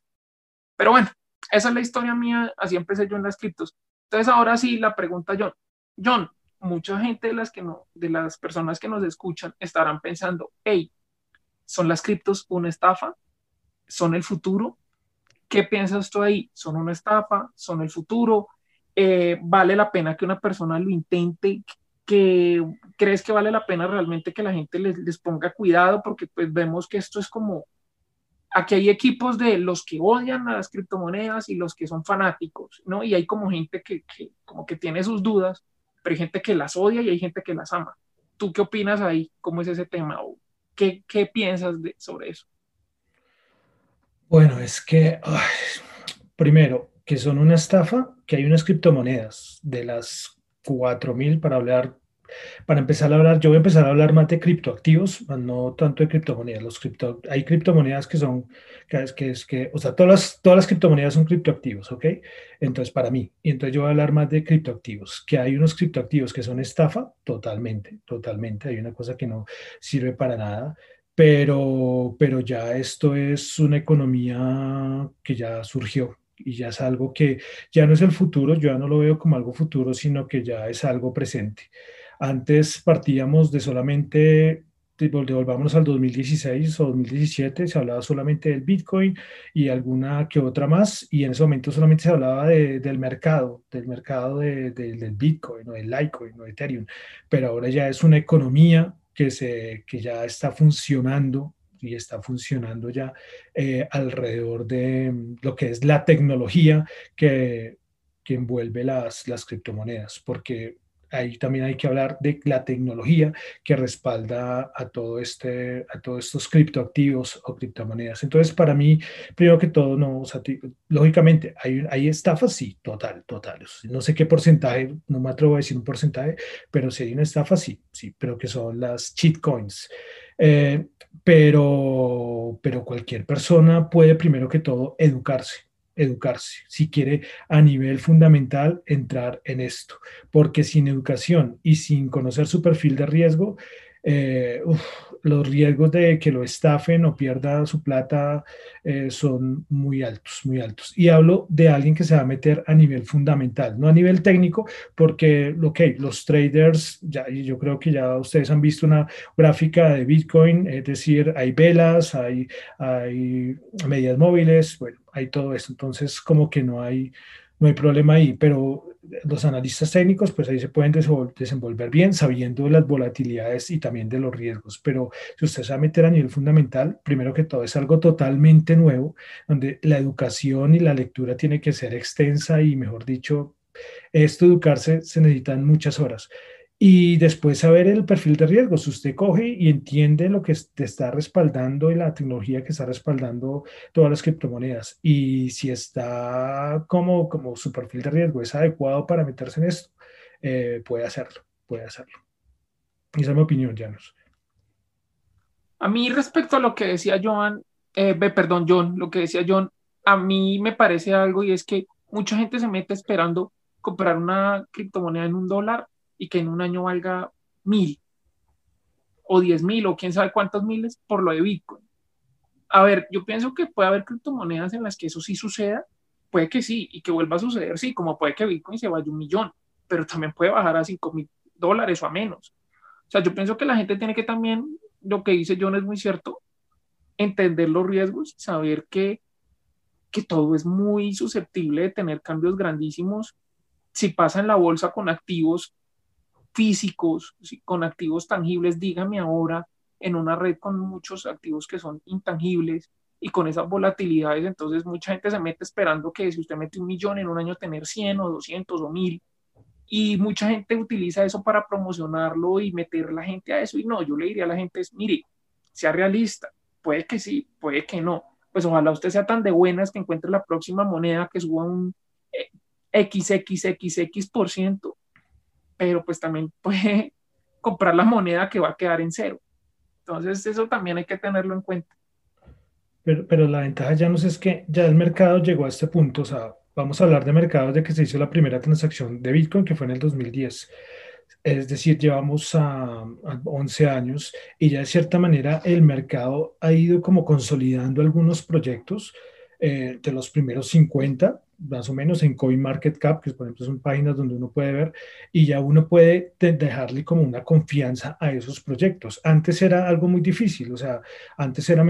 Pero bueno, esa es la historia mía, así empecé yo en las criptos. Entonces ahora sí, la pregunta John, John, mucha gente de las, que no, de las personas que nos escuchan estarán pensando, hey, ¿son las criptos una estafa? ¿Son el futuro? ¿Qué piensas tú ahí? ¿Son una estafa? ¿Son el futuro? Eh, ¿Vale la pena que una persona lo intente? que crees que vale la pena realmente que la gente les, ponga cuidado porque pues vemos que esto es como aquí hay equipos de los que odian a las criptomonedas y los que son fanáticos, ¿no? Y hay como gente que, que como que tiene sus dudas, pero hay gente que las odia y hay gente que las ama. ¿Tú qué opinas ahí? ¿Cómo es ese tema? ¿O qué, qué piensas sobre eso? Bueno, es que, primero, que son una estafa, que hay unas criptomonedas de las 4.000 para hablar, para empezar a hablar, yo voy a empezar a hablar más de criptoactivos, no tanto de criptomonedas. Los cripto, hay criptomonedas que son, que que, que, o sea, todas las, todas las criptomonedas son criptoactivos, ¿ok? Entonces, para mí, y entonces yo voy a hablar más de criptoactivos, que hay unos criptoactivos que son estafa, totalmente, totalmente, hay una cosa que no sirve para nada. Pero, pero ya esto es una economía que ya surgió, y ya es algo que ya no es el futuro, yo ya no lo veo como algo futuro, sino que ya es algo presente. Antes partíamos de solamente, devolvámonos al 2016 o 2017, se hablaba solamente del Bitcoin y alguna que otra más, y en ese momento solamente se hablaba del mercado, del mercado de, del Bitcoin o del Litecoin o de Ethereum, pero ahora ya es una economía que, se, que ya está funcionando y está funcionando ya eh, alrededor de mm, lo que es la tecnología que, que envuelve las, las criptomonedas, porque ahí también hay que hablar de la tecnología que respalda a todo este a todos estos criptoactivos o criptomonedas. Entonces, para mí, primero que todo, no, lógicamente, hay, hay estafas, sí, total, total. No sé qué porcentaje, no me atrevo a decir un porcentaje, pero si hay una estafa, sí, sí, pero que son las cheat coins. Eh, pero, pero cualquier persona puede primero que todo educarse, educarse, si quiere a nivel fundamental entrar en esto, porque sin educación y sin conocer su perfil de riesgo, eh, los riesgos de que lo estafen o pierda su plata eh, son muy altos, muy altos. Y hablo de alguien que se va a meter a nivel fundamental, no a nivel técnico, porque, ok, los traders, ya, yo creo que ya ustedes han visto una gráfica de Bitcoin, es decir, hay velas, hay, hay medias móviles, bueno, hay todo eso. Entonces, como que no hay, no hay problema ahí, pero los analistas técnicos, pues ahí se pueden desenvolver bien sabiendo las volatilidades y también de los riesgos. Pero si usted se va a meter a nivel fundamental, primero que todo es algo totalmente nuevo, donde la educación y la lectura tiene que ser extensa y, mejor dicho, esto educarse se necesitan muchas horas. Y después saber el perfil de riesgo. Si usted coge y entiende lo que te está respaldando y la tecnología que está respaldando todas las criptomonedas y si está como, como su perfil de riesgo es adecuado para meterse en esto, eh, puede hacerlo, puede hacerlo. Esa es mi opinión, Janos. A mí respecto a lo que decía Joan, eh, perdón, John, lo que decía John, a mí me parece algo y es que mucha gente se mete esperando comprar una criptomoneda en un dólar y que en un año valga mil o diez mil o quién sabe cuántos miles por lo de Bitcoin. A ver, yo pienso que puede haber criptomonedas en las que eso sí suceda, puede que sí, y que vuelva a suceder, sí, como puede que Bitcoin se vaya un millón, pero también puede bajar a cinco mil dólares o a menos. O sea, yo pienso que la gente tiene que también, lo que dice John es muy cierto, entender los riesgos, saber que, que todo es muy susceptible de tener cambios grandísimos. Si pasa en la bolsa con activos físicos, con activos tangibles, dígame ahora, en una red con muchos activos que son intangibles y con esas volatilidades, entonces mucha gente se mete esperando que si usted mete un millón en un año tener 100 o 200 o 1000 y mucha gente utiliza eso para promocionarlo y meter la gente a eso. Y no, yo le diría a la gente es, mire, sea realista, puede que sí, puede que no, pues ojalá usted sea tan de buenas que encuentre la próxima moneda que suba un XXXX eh, por ciento pero pues también [laughs] puede comprar la moneda que va a quedar en cero. Entonces eso también hay que tenerlo en cuenta. Pero, pero la ventaja ya no es que ya el mercado llegó a este punto, o sea, vamos a hablar de mercados de que se hizo la primera transacción de Bitcoin, que fue en el 2010. Es decir, llevamos a, 11 años y ya de cierta manera el mercado ha ido como consolidando algunos proyectos eh, de los primeros 50 más o menos en CoinMarketCap, que por ejemplo son páginas donde uno puede ver, y ya uno puede dejarle como una confianza a esos proyectos. Antes era algo muy difícil, o sea, antes era,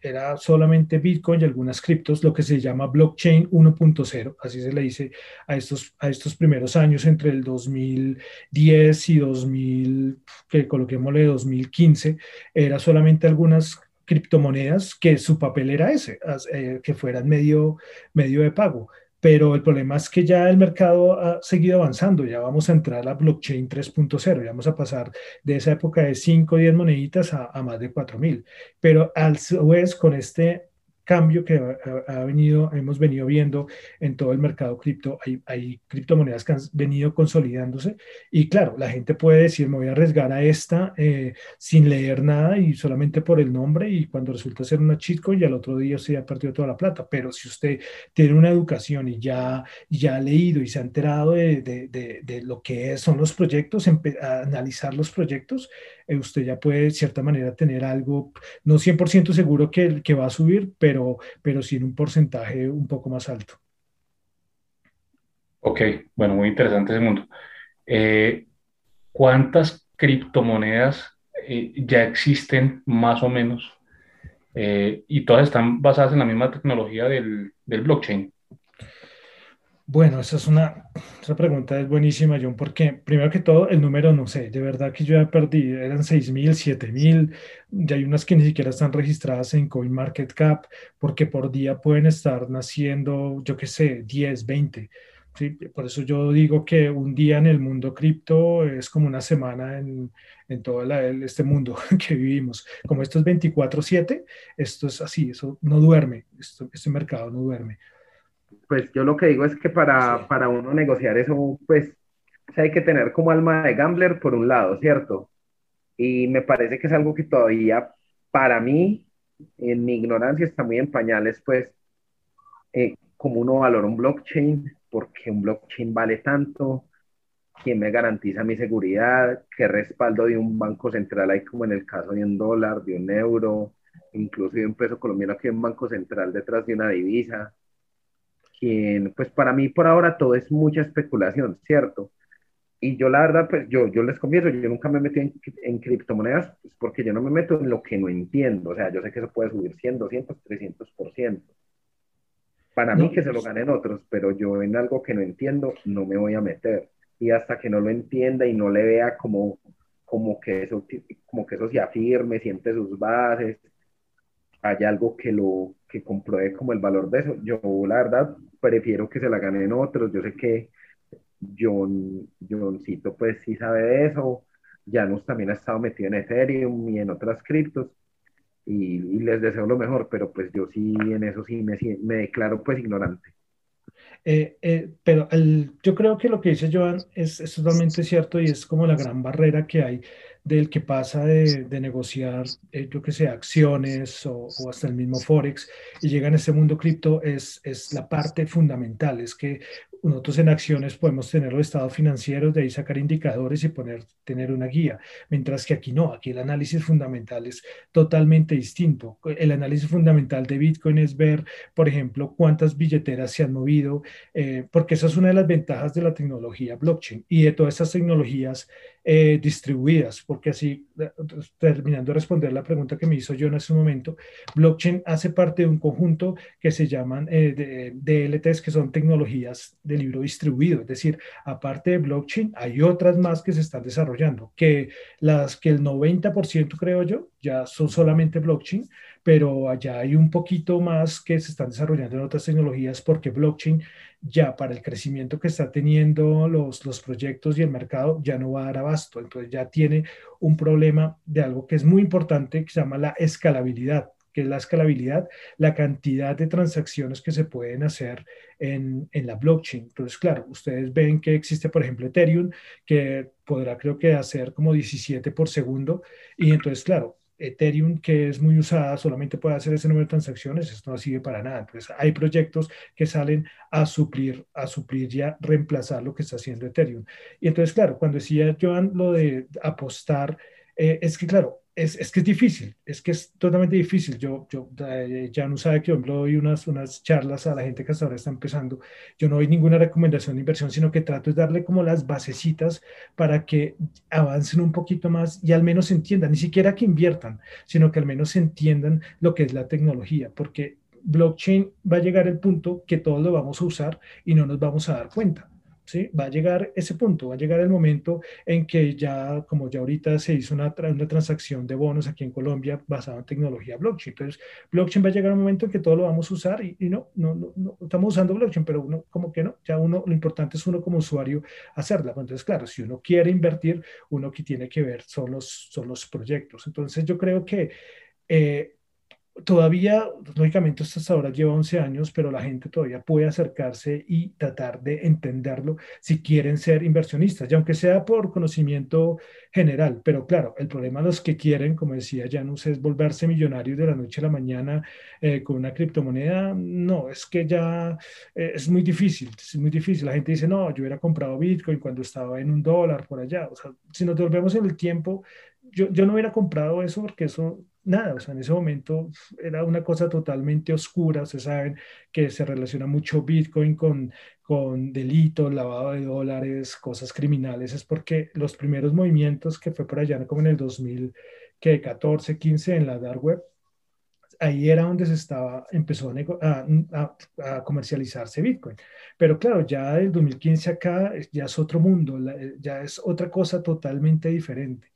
era solamente Bitcoin y algunas criptos, lo que se llama blockchain 1.0, así se le dice a estos, a estos primeros años entre el 2010 y 2000, que coloquémosle 2015, era solamente algunas criptomonedas que su papel era ese, eh, que fueran medio, medio de pago. Pero el problema es que ya el mercado ha seguido avanzando, ya vamos a entrar a blockchain 3.0, ya vamos a pasar de esa época de 5 o 10 moneditas a, más de 4.000, pero al vez con este cambio que ha, venido, hemos venido viendo en todo el mercado cripto. Hay, hay, criptomonedas que han venido consolidándose y claro, la gente puede decir, me voy a arriesgar a esta eh, sin leer nada y solamente por el nombre y cuando resulta ser una shitcoin y al otro día se ha perdido toda la plata. Pero si usted tiene una educación y ya, ya ha leído y se ha enterado de, de, de, de lo que son los proyectos, a analizar los proyectos, eh, usted ya puede de cierta manera tener algo, no 100% seguro que, que va a subir, pero, pero sí en un porcentaje un poco más alto. Ok, bueno, muy interesante ese mundo. Eh, ¿Cuántas criptomonedas eh, ya existen más o menos? y todas están basadas en la misma tecnología del, del blockchain. Bueno, esa es una, esa pregunta es buenísima, John, porque primero que todo, el número no sé, de verdad que yo ya perdí, eran 6.000, 7.000, ya hay unas que ni siquiera están registradas en CoinMarketCap, porque por día pueden estar naciendo, yo qué sé, 10, 20. ¿sí? Por eso yo digo que un día en el mundo cripto es como una semana en, en todo este mundo [laughs] que vivimos. Como esto es 24/7, esto es así, eso no duerme, esto, este mercado no duerme pues yo lo que digo es que para, para uno negociar eso, pues hay que tener como alma de gambler por un lado, ¿cierto? Y me parece que es algo que todavía para mí, en mi ignorancia, está muy en pañales, pues, eh, como uno valora un blockchain, porque un blockchain vale tanto, quién me garantiza mi seguridad, qué respaldo de un banco central hay como en el caso de un dólar, de un euro, incluso de un peso colombiano que hay un banco central detrás de una divisa quien, pues para mí por ahora todo es mucha especulación, ¿cierto? Y yo la verdad, pues yo, yo les confieso, yo nunca me metí en, en criptomonedas pues, porque yo no me meto en lo que no entiendo. O sea, yo sé que eso puede subir 100, 200, 300%. Para mí que se lo ganen otros, pero yo en algo que no entiendo no me voy a meter. Y hasta que no lo entienda y no le vea como, como, que, eso, como que eso se afirme, siente sus bases, hay algo que lo que compruebe como el valor de eso. Yo la verdad prefiero que se la ganen otros. Yo sé que John, Johncito pues sí sabe de eso. Janus también ha estado metido en Ethereum y en otras criptos. Y, les deseo lo mejor, pero pues yo sí en eso sí me, me declaro pues ignorante. Eh, eh, pero el, yo creo que lo que dice Joan es, es, totalmente cierto y es como la gran barrera que hay del que pasa de, de negociar, eh, yo que sé, acciones o, o, hasta el mismo Forex y llega en este mundo cripto es, es la parte fundamental, es que nosotros en acciones podemos tener los estados financieros, de ahí sacar indicadores y poner, tener una guía, mientras que aquí no, aquí el análisis fundamental es totalmente distinto. El análisis fundamental de Bitcoin es ver, por ejemplo, cuántas billeteras se han movido, eh, porque esa es una de las ventajas de la tecnología blockchain y de todas estas tecnologías eh, distribuidas, porque así, eh, terminando de responder la pregunta que me hizo yo en ese momento, blockchain hace parte de un conjunto que se llaman eh, DLTs, que son tecnologías de libro distribuido, es decir, aparte de blockchain, hay otras más que se están desarrollando, que las que el 90% creo yo ya son solamente blockchain, pero allá hay un poquito más que se están desarrollando en otras tecnologías porque blockchain ya para el crecimiento que está teniendo los, los proyectos y el mercado ya no va a dar abasto. Entonces ya tiene un problema de algo que es muy importante que se llama la escalabilidad que es la escalabilidad, la cantidad de transacciones que se pueden hacer en, en, la blockchain. Entonces, claro, ustedes ven que existe, por ejemplo, Ethereum, que podrá creo que hacer como 17 por segundo. Y entonces, claro, Ethereum, que es muy usada, solamente puede hacer ese número de transacciones, esto no sirve para nada. Entonces, hay proyectos que salen a suplir, a suplir ya, reemplazar lo que está haciendo Ethereum. Y entonces, claro, cuando decía Joan lo de apostar, eh, es que, claro, es, es, que es difícil, es que es totalmente difícil. Yo, yo eh, ya no sabe que, ejemplo, doy unas, unas charlas a la gente que hasta ahora está empezando. Yo no doy ninguna recomendación de inversión, sino que trato de darle como las basecitas para que avancen un poquito más y al menos entiendan, ni siquiera que inviertan, sino que al menos entiendan lo que es la tecnología, porque blockchain va a llegar el punto que todos lo vamos a usar y no nos vamos a dar cuenta. ¿Sí? Va a llegar ese punto, va a llegar el momento en que ya, como ya ahorita se hizo una, una transacción de bonos aquí en Colombia basada en tecnología blockchain. Entonces, blockchain va a llegar un momento en que todo lo vamos a usar y, no, no, no, estamos usando blockchain, pero uno como que no, ya uno, lo importante es uno como usuario hacerla. Entonces, claro, si uno quiere invertir, uno que tiene que ver son los, son los proyectos. Entonces, yo creo que... Eh, todavía, lógicamente, hasta ahora lleva 11 años, pero la gente todavía puede acercarse y tratar de entenderlo si quieren ser inversionistas, y aunque sea por conocimiento general. Pero claro, el problema de los que quieren, como decía Janus, es volverse millonarios de la noche a la mañana eh, con una criptomoneda. No, es que ya eh, es muy difícil, es muy difícil. La gente dice, no, yo hubiera comprado Bitcoin cuando estaba en un dólar por allá. O sea, si nos devolvemos en el tiempo, yo, yo no hubiera comprado eso porque eso nada, o sea, en ese momento era una cosa totalmente oscura, ustedes saben que se relaciona mucho Bitcoin con, con delitos, lavado de dólares, cosas criminales, es porque los primeros movimientos que fue por allá como en el 2014, 15 en la dark web, ahí era donde se estaba, empezó a, a, comercializarse Bitcoin. Pero claro, ya del 2015 acá ya es otro mundo, ya es otra cosa totalmente diferente.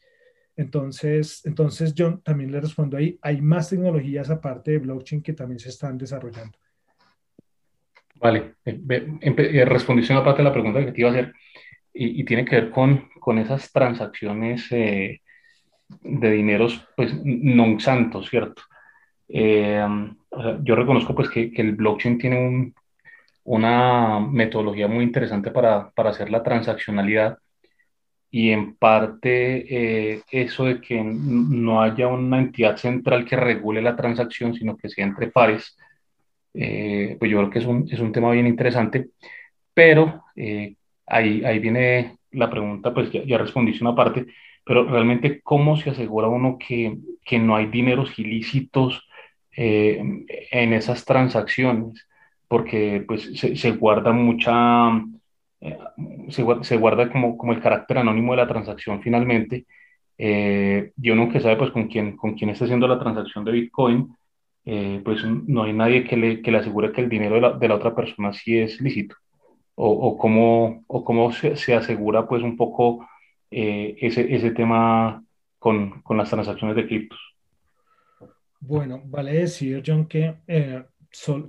Entonces, entonces yo también le respondo ahí, hay más tecnologías aparte de blockchain que también se están desarrollando. Vale, eh, eh, respondiste una parte de la pregunta que te iba a hacer y, tiene que ver con, con esas transacciones eh, de dineros pues non santos, ¿cierto? yo reconozco pues que, que el blockchain tiene un, una metodología muy interesante para, para hacer la transaccionalidad y en parte eh, eso de que no haya una entidad central que regule la transacción, sino que sea entre pares, eh, pues yo creo que es un, es un, tema bien interesante, pero eh, ahí, ahí viene la pregunta, pues ya, ya respondiste una parte, pero realmente cómo se asegura uno que, que no hay dineros ilícitos en esas transacciones, porque pues se, se guarda mucha eh, se, guarda como, como el carácter anónimo de la transacción finalmente. Eh, y uno que sabe pues con quién, con quién está haciendo la transacción de Bitcoin, eh, pues no hay nadie que le, que le asegure que el dinero de la, de la otra persona sí es lícito. O, o cómo, o cómo se, se, asegura pues un poco eh, ese, ese tema con, con las transacciones de criptos. Bueno, vale decir, John, que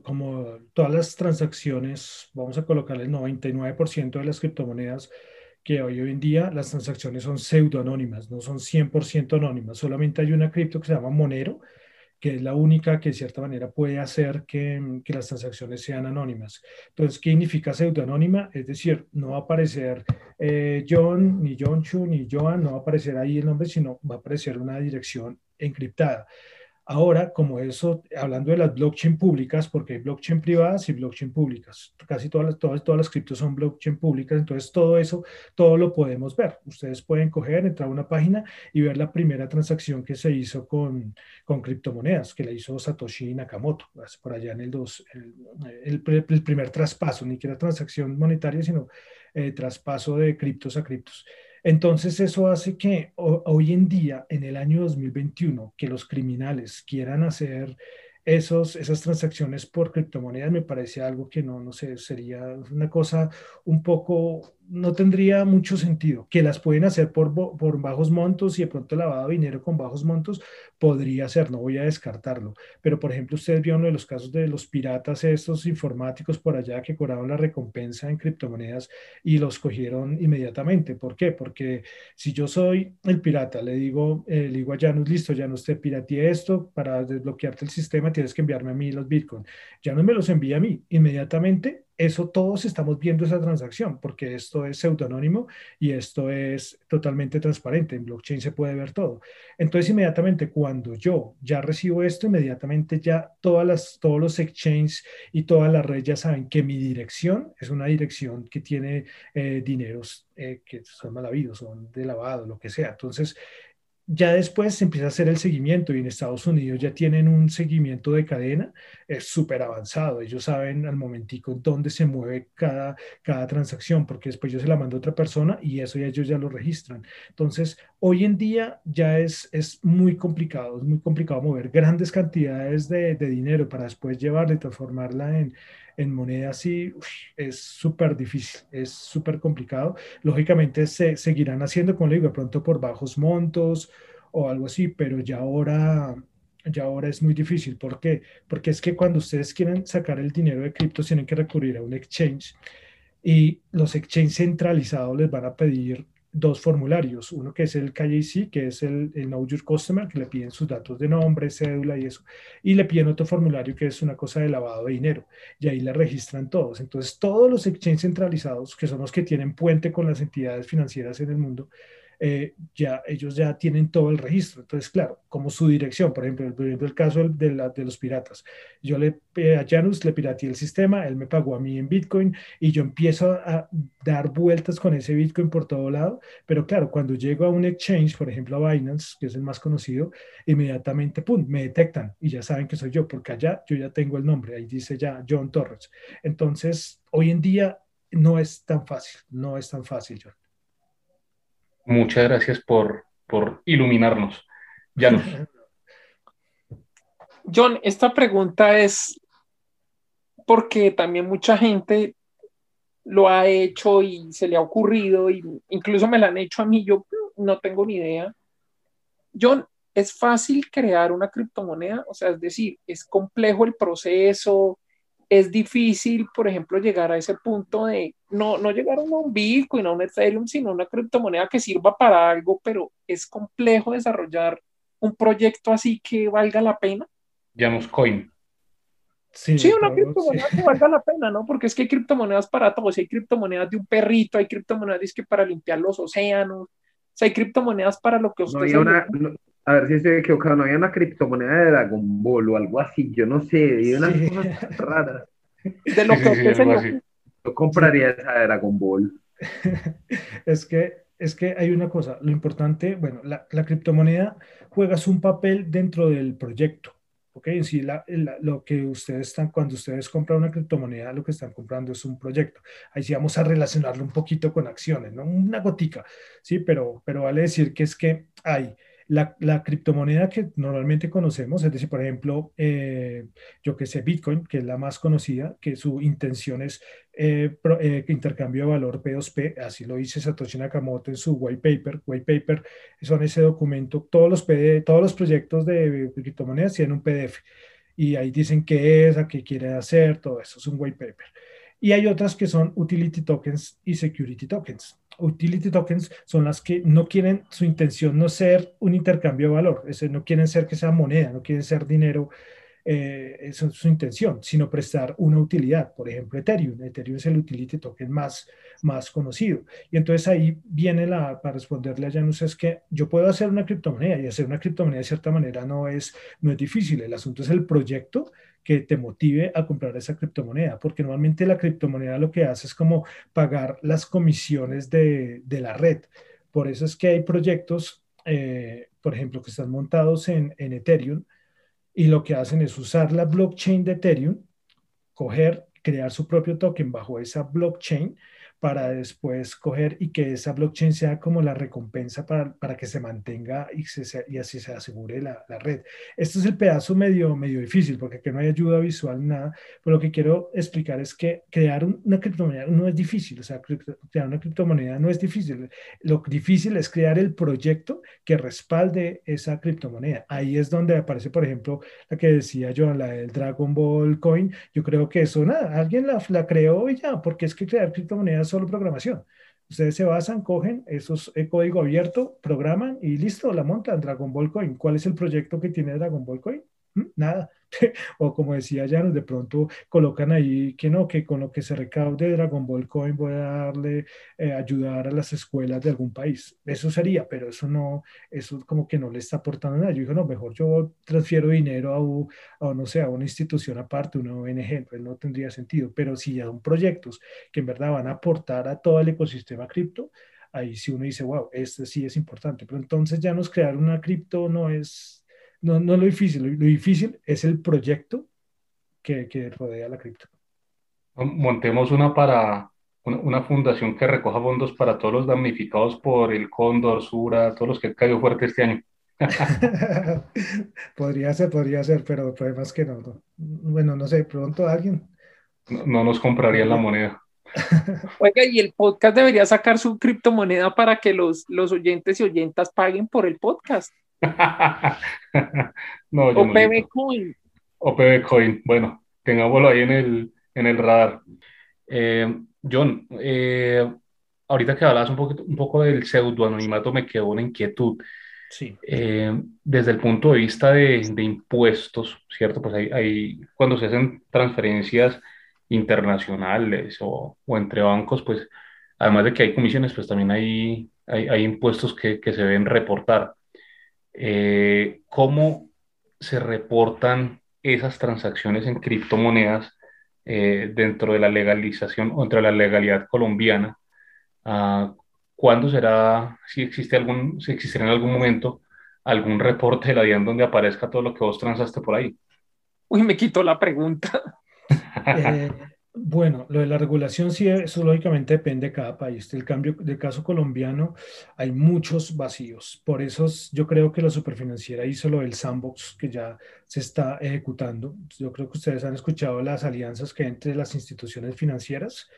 como todas las transacciones, vamos a colocar el 99% de las criptomonedas que hoy, hoy en día las transacciones son pseudoanónimas, no son 100% anónimas. Solamente hay una cripto que se llama Monero, que es la única que de cierta manera puede hacer que, que las transacciones sean anónimas. Entonces, ¿qué significa pseudoanónima? Es decir, no va a aparecer eh, John, ni John Chu, ni Joan, no va a aparecer ahí el nombre, sino va a aparecer una dirección encriptada. Ahora, como eso, hablando de las blockchain públicas, porque hay blockchain privadas y blockchain públicas, casi todas las, todas, todas las criptos son blockchain públicas, entonces todo eso, todo lo podemos ver. Ustedes pueden coger, entrar a una página y ver la primera transacción que se hizo con, con criptomonedas, que la hizo Satoshi Nakamoto, por allá en el, dos, el, el, primer traspaso, ni siquiera transacción monetaria, sino eh, traspaso de criptos a criptos. Entonces eso hace que hoy en día, en el año 2021, que los criminales quieran hacer esos, esas transacciones por criptomonedas me parece algo que no, no sé, sería una cosa un poco no tendría mucho sentido. Que las pueden hacer por, por bajos montos y de pronto lavado de dinero con bajos montos podría ser, no voy a descartarlo. Pero, por ejemplo, ustedes vieron los casos de los piratas, estos informáticos por allá que cobraron la recompensa en criptomonedas y los cogieron inmediatamente. ¿Por qué? Porque si yo soy el pirata, le digo, eh, le digo a Janus, listo, Janus, te esto para desbloquearte el sistema, tienes que enviarme a mí los Bitcoin. Janus me los envía a mí. Inmediatamente eso todos estamos viendo esa transacción porque esto es pseudonónimo y esto es totalmente transparente. En blockchain se puede ver todo. Entonces, inmediatamente cuando yo ya recibo esto, inmediatamente ya todas las, todos los exchanges y todas las redes ya saben que mi dirección es una dirección que tiene eh, dineros eh, que son mal habidos, son de lavado, lo que sea. Entonces, ya después se empieza a hacer el seguimiento y en Estados Unidos ya tienen un seguimiento de cadena, es súper avanzado. Ellos saben al momentico dónde se mueve cada, cada transacción, porque después yo se la mando a otra persona y eso ya ellos ya lo registran. Entonces, hoy en día ya es, es muy complicado, es muy complicado mover grandes cantidades de, de dinero para después llevarla y transformarla en, en moneda así es súper difícil, es súper complicado. Lógicamente se seguirán haciendo, como le de pronto por bajos montos o algo así, pero ya ahora, ya ahora es muy difícil. ¿Por qué? Porque es que cuando ustedes quieren sacar el dinero de criptos tienen que recurrir a un exchange y los exchanges centralizados les van a pedir dos formularios, uno que es el KYC, que es el, el, Know Your Customer, que le piden sus datos de nombre, cédula y eso, y le piden otro formulario que es una cosa de lavado de dinero, y ahí le registran todos. Entonces, todos los exchanges centralizados, que son los que tienen puente con las entidades financieras en el mundo, eh, ya ellos ya tienen todo el registro. Entonces, claro, como su dirección, por ejemplo, el, el caso de, la, de, los piratas. Yo le eh, a Janus le pirateé el sistema, él me pagó a mí en Bitcoin y yo empiezo a dar vueltas con ese Bitcoin por todo lado. Pero claro, cuando llego a un exchange, por ejemplo a Binance, que es el más conocido, inmediatamente, pum, me detectan y ya saben que soy yo, porque allá yo ya tengo el nombre, ahí dice ya John Torres. Entonces, hoy en día no es tan fácil, no es tan fácil, John. Muchas gracias por, por iluminarnos. Janos. [laughs] John, esta pregunta es porque también mucha gente lo ha hecho y se le ha ocurrido, y incluso me la han hecho a mí, yo no tengo ni idea. John, ¿es fácil crear una criptomoneda? O sea, es decir, ¿es complejo el proceso? Es difícil, por ejemplo, llegar a ese punto de no, no llegar a un Bitcoin, a un Ethereum, sino una criptomoneda que sirva para algo, pero es complejo desarrollar un proyecto así que valga la pena. Llamamos coin. Sí, sí una criptomoneda que valga la pena, ¿no? Porque es que hay criptomonedas para todos, hay criptomonedas de un perrito, hay criptomonedas que para limpiar los océanos, o sea, hay criptomonedas para lo que usted... No a ver si estoy equivocado, no había una criptomoneda de Dragon Ball o algo así, yo no sé, hay unas cosas raras. De lo que sí, sí, Yo compraría esa de Dragon Ball. [laughs] es que es que hay una cosa, lo importante, bueno, la, la criptomoneda juega un papel dentro del proyecto. ¿ok? En sí, la, la, lo que ustedes están, cuando ustedes compran una criptomoneda, lo que están comprando es un proyecto. Ahí sí vamos a relacionarlo un poquito con acciones, ¿no? Una gotica, ¿sí? Pero, pero vale decir que es que hay la, la, criptomoneda que normalmente conocemos, es decir, por ejemplo, eh, yo que sé, Bitcoin, que es la más conocida, que su intención es eh, pro, eh, intercambio de valor P2P, así lo dice Satoshi Nakamoto en su white paper. White paper son ese documento, todos los, PD, todos los proyectos de criptomonedas tienen un PDF y ahí dicen qué es, a qué quiere hacer, todo eso es un white paper. Y hay otras que son utility tokens y security tokens. Utility tokens son las que no quieren, su intención no ser un intercambio de valor, es no quieren ser que sea moneda, no quieren ser dinero, eh, eso es su intención, sino prestar una utilidad, por ejemplo Ethereum, Ethereum es el utility token más, más conocido. Y entonces ahí viene la, para responderle a Janus, es que yo puedo hacer una criptomoneda y hacer una criptomoneda de cierta manera no es, no es difícil, el asunto es el proyecto que te motive a comprar esa criptomoneda, porque normalmente la criptomoneda lo que hace es como pagar las comisiones de, de la red. Por eso es que hay proyectos, eh, por ejemplo, que están montados en, en Ethereum y lo que hacen es usar la blockchain de Ethereum, coger, crear su propio token bajo esa blockchain para después coger y que esa blockchain sea como la recompensa para, para que se mantenga y, se, y así se asegure la, la, red. Este es el pedazo medio, medio difícil porque aquí no hay ayuda visual, nada, pero lo que quiero explicar es que crear una criptomoneda no es difícil, o sea, crear una criptomoneda no es difícil. Lo difícil es crear el proyecto que respalde esa criptomoneda. Ahí es donde aparece, por ejemplo, la que decía yo, la del Dragon Ball Coin. Yo creo que eso, nada, alguien la, la creó y ya, porque es que crear criptomonedas solo programación. Ustedes se basan, cogen esos eh, código abierto, programan y listo, la montan Dragon Ball Coin. ¿Cuál es el proyecto que tiene Dragon Ball Coin? ¿Mm? Nada. [laughs] o como decía ya de pronto colocan ahí que no, que con lo que se recaude Dragon Ball Coin voy a darle, eh, ayudar a las escuelas de algún país. Eso sería, pero eso no, eso como que no le está aportando nada. Yo digo, no, mejor yo transfiero dinero a, a no sé, a una institución aparte, una ONG, pues no tendría sentido. Pero si ya son proyectos que en verdad van a aportar a todo el ecosistema cripto, ahí sí uno dice, wow, este sí es importante. Pero entonces ya nos crear una cripto no es, no, no lo difícil, lo, difícil es el proyecto que, que rodea la cripto. Montemos una para una, fundación que recoja fondos para todos los damnificados por el cóndor, Sura, todos los que cayó fuerte este año. [laughs] podría ser, podría ser, pero el problema es que no, Bueno, no sé, pronto alguien. No, nos compraría la moneda. [laughs] Oiga, y el podcast debería sacar su criptomoneda para que los, los oyentes y oyentas paguen por el podcast. [laughs] no, o PB Coin. O. Bueno, tengámoslo ahí en el, en el radar. Eh, John, eh, ahorita que hablabas un, poquito, un poco del pseudoanonimato, me quedó una inquietud. Sí. Eh, desde el punto de vista de, impuestos, ¿cierto? Pues hay, cuando se hacen transferencias internacionales o, entre bancos, pues además de que hay comisiones, pues también hay, hay, impuestos que, se deben reportar. Eh, ¿Cómo se reportan esas transacciones en criptomonedas eh, dentro de la legalización o dentro de la legalidad colombiana? Ah, ¿Cuándo será, si existe algún, si existirá en algún momento algún reporte de la DIAN donde aparezca todo lo que vos transaste por ahí? Uy, me quitó la pregunta. [laughs] Eh, bueno, lo de la regulación sí, eso lógicamente depende de cada país. Del cambio del caso colombiano hay muchos vacíos. Por eso yo creo que la superfinanciera hizo lo del sandbox que ya se está ejecutando. Yo creo que ustedes han escuchado las alianzas que hay entre las instituciones financieras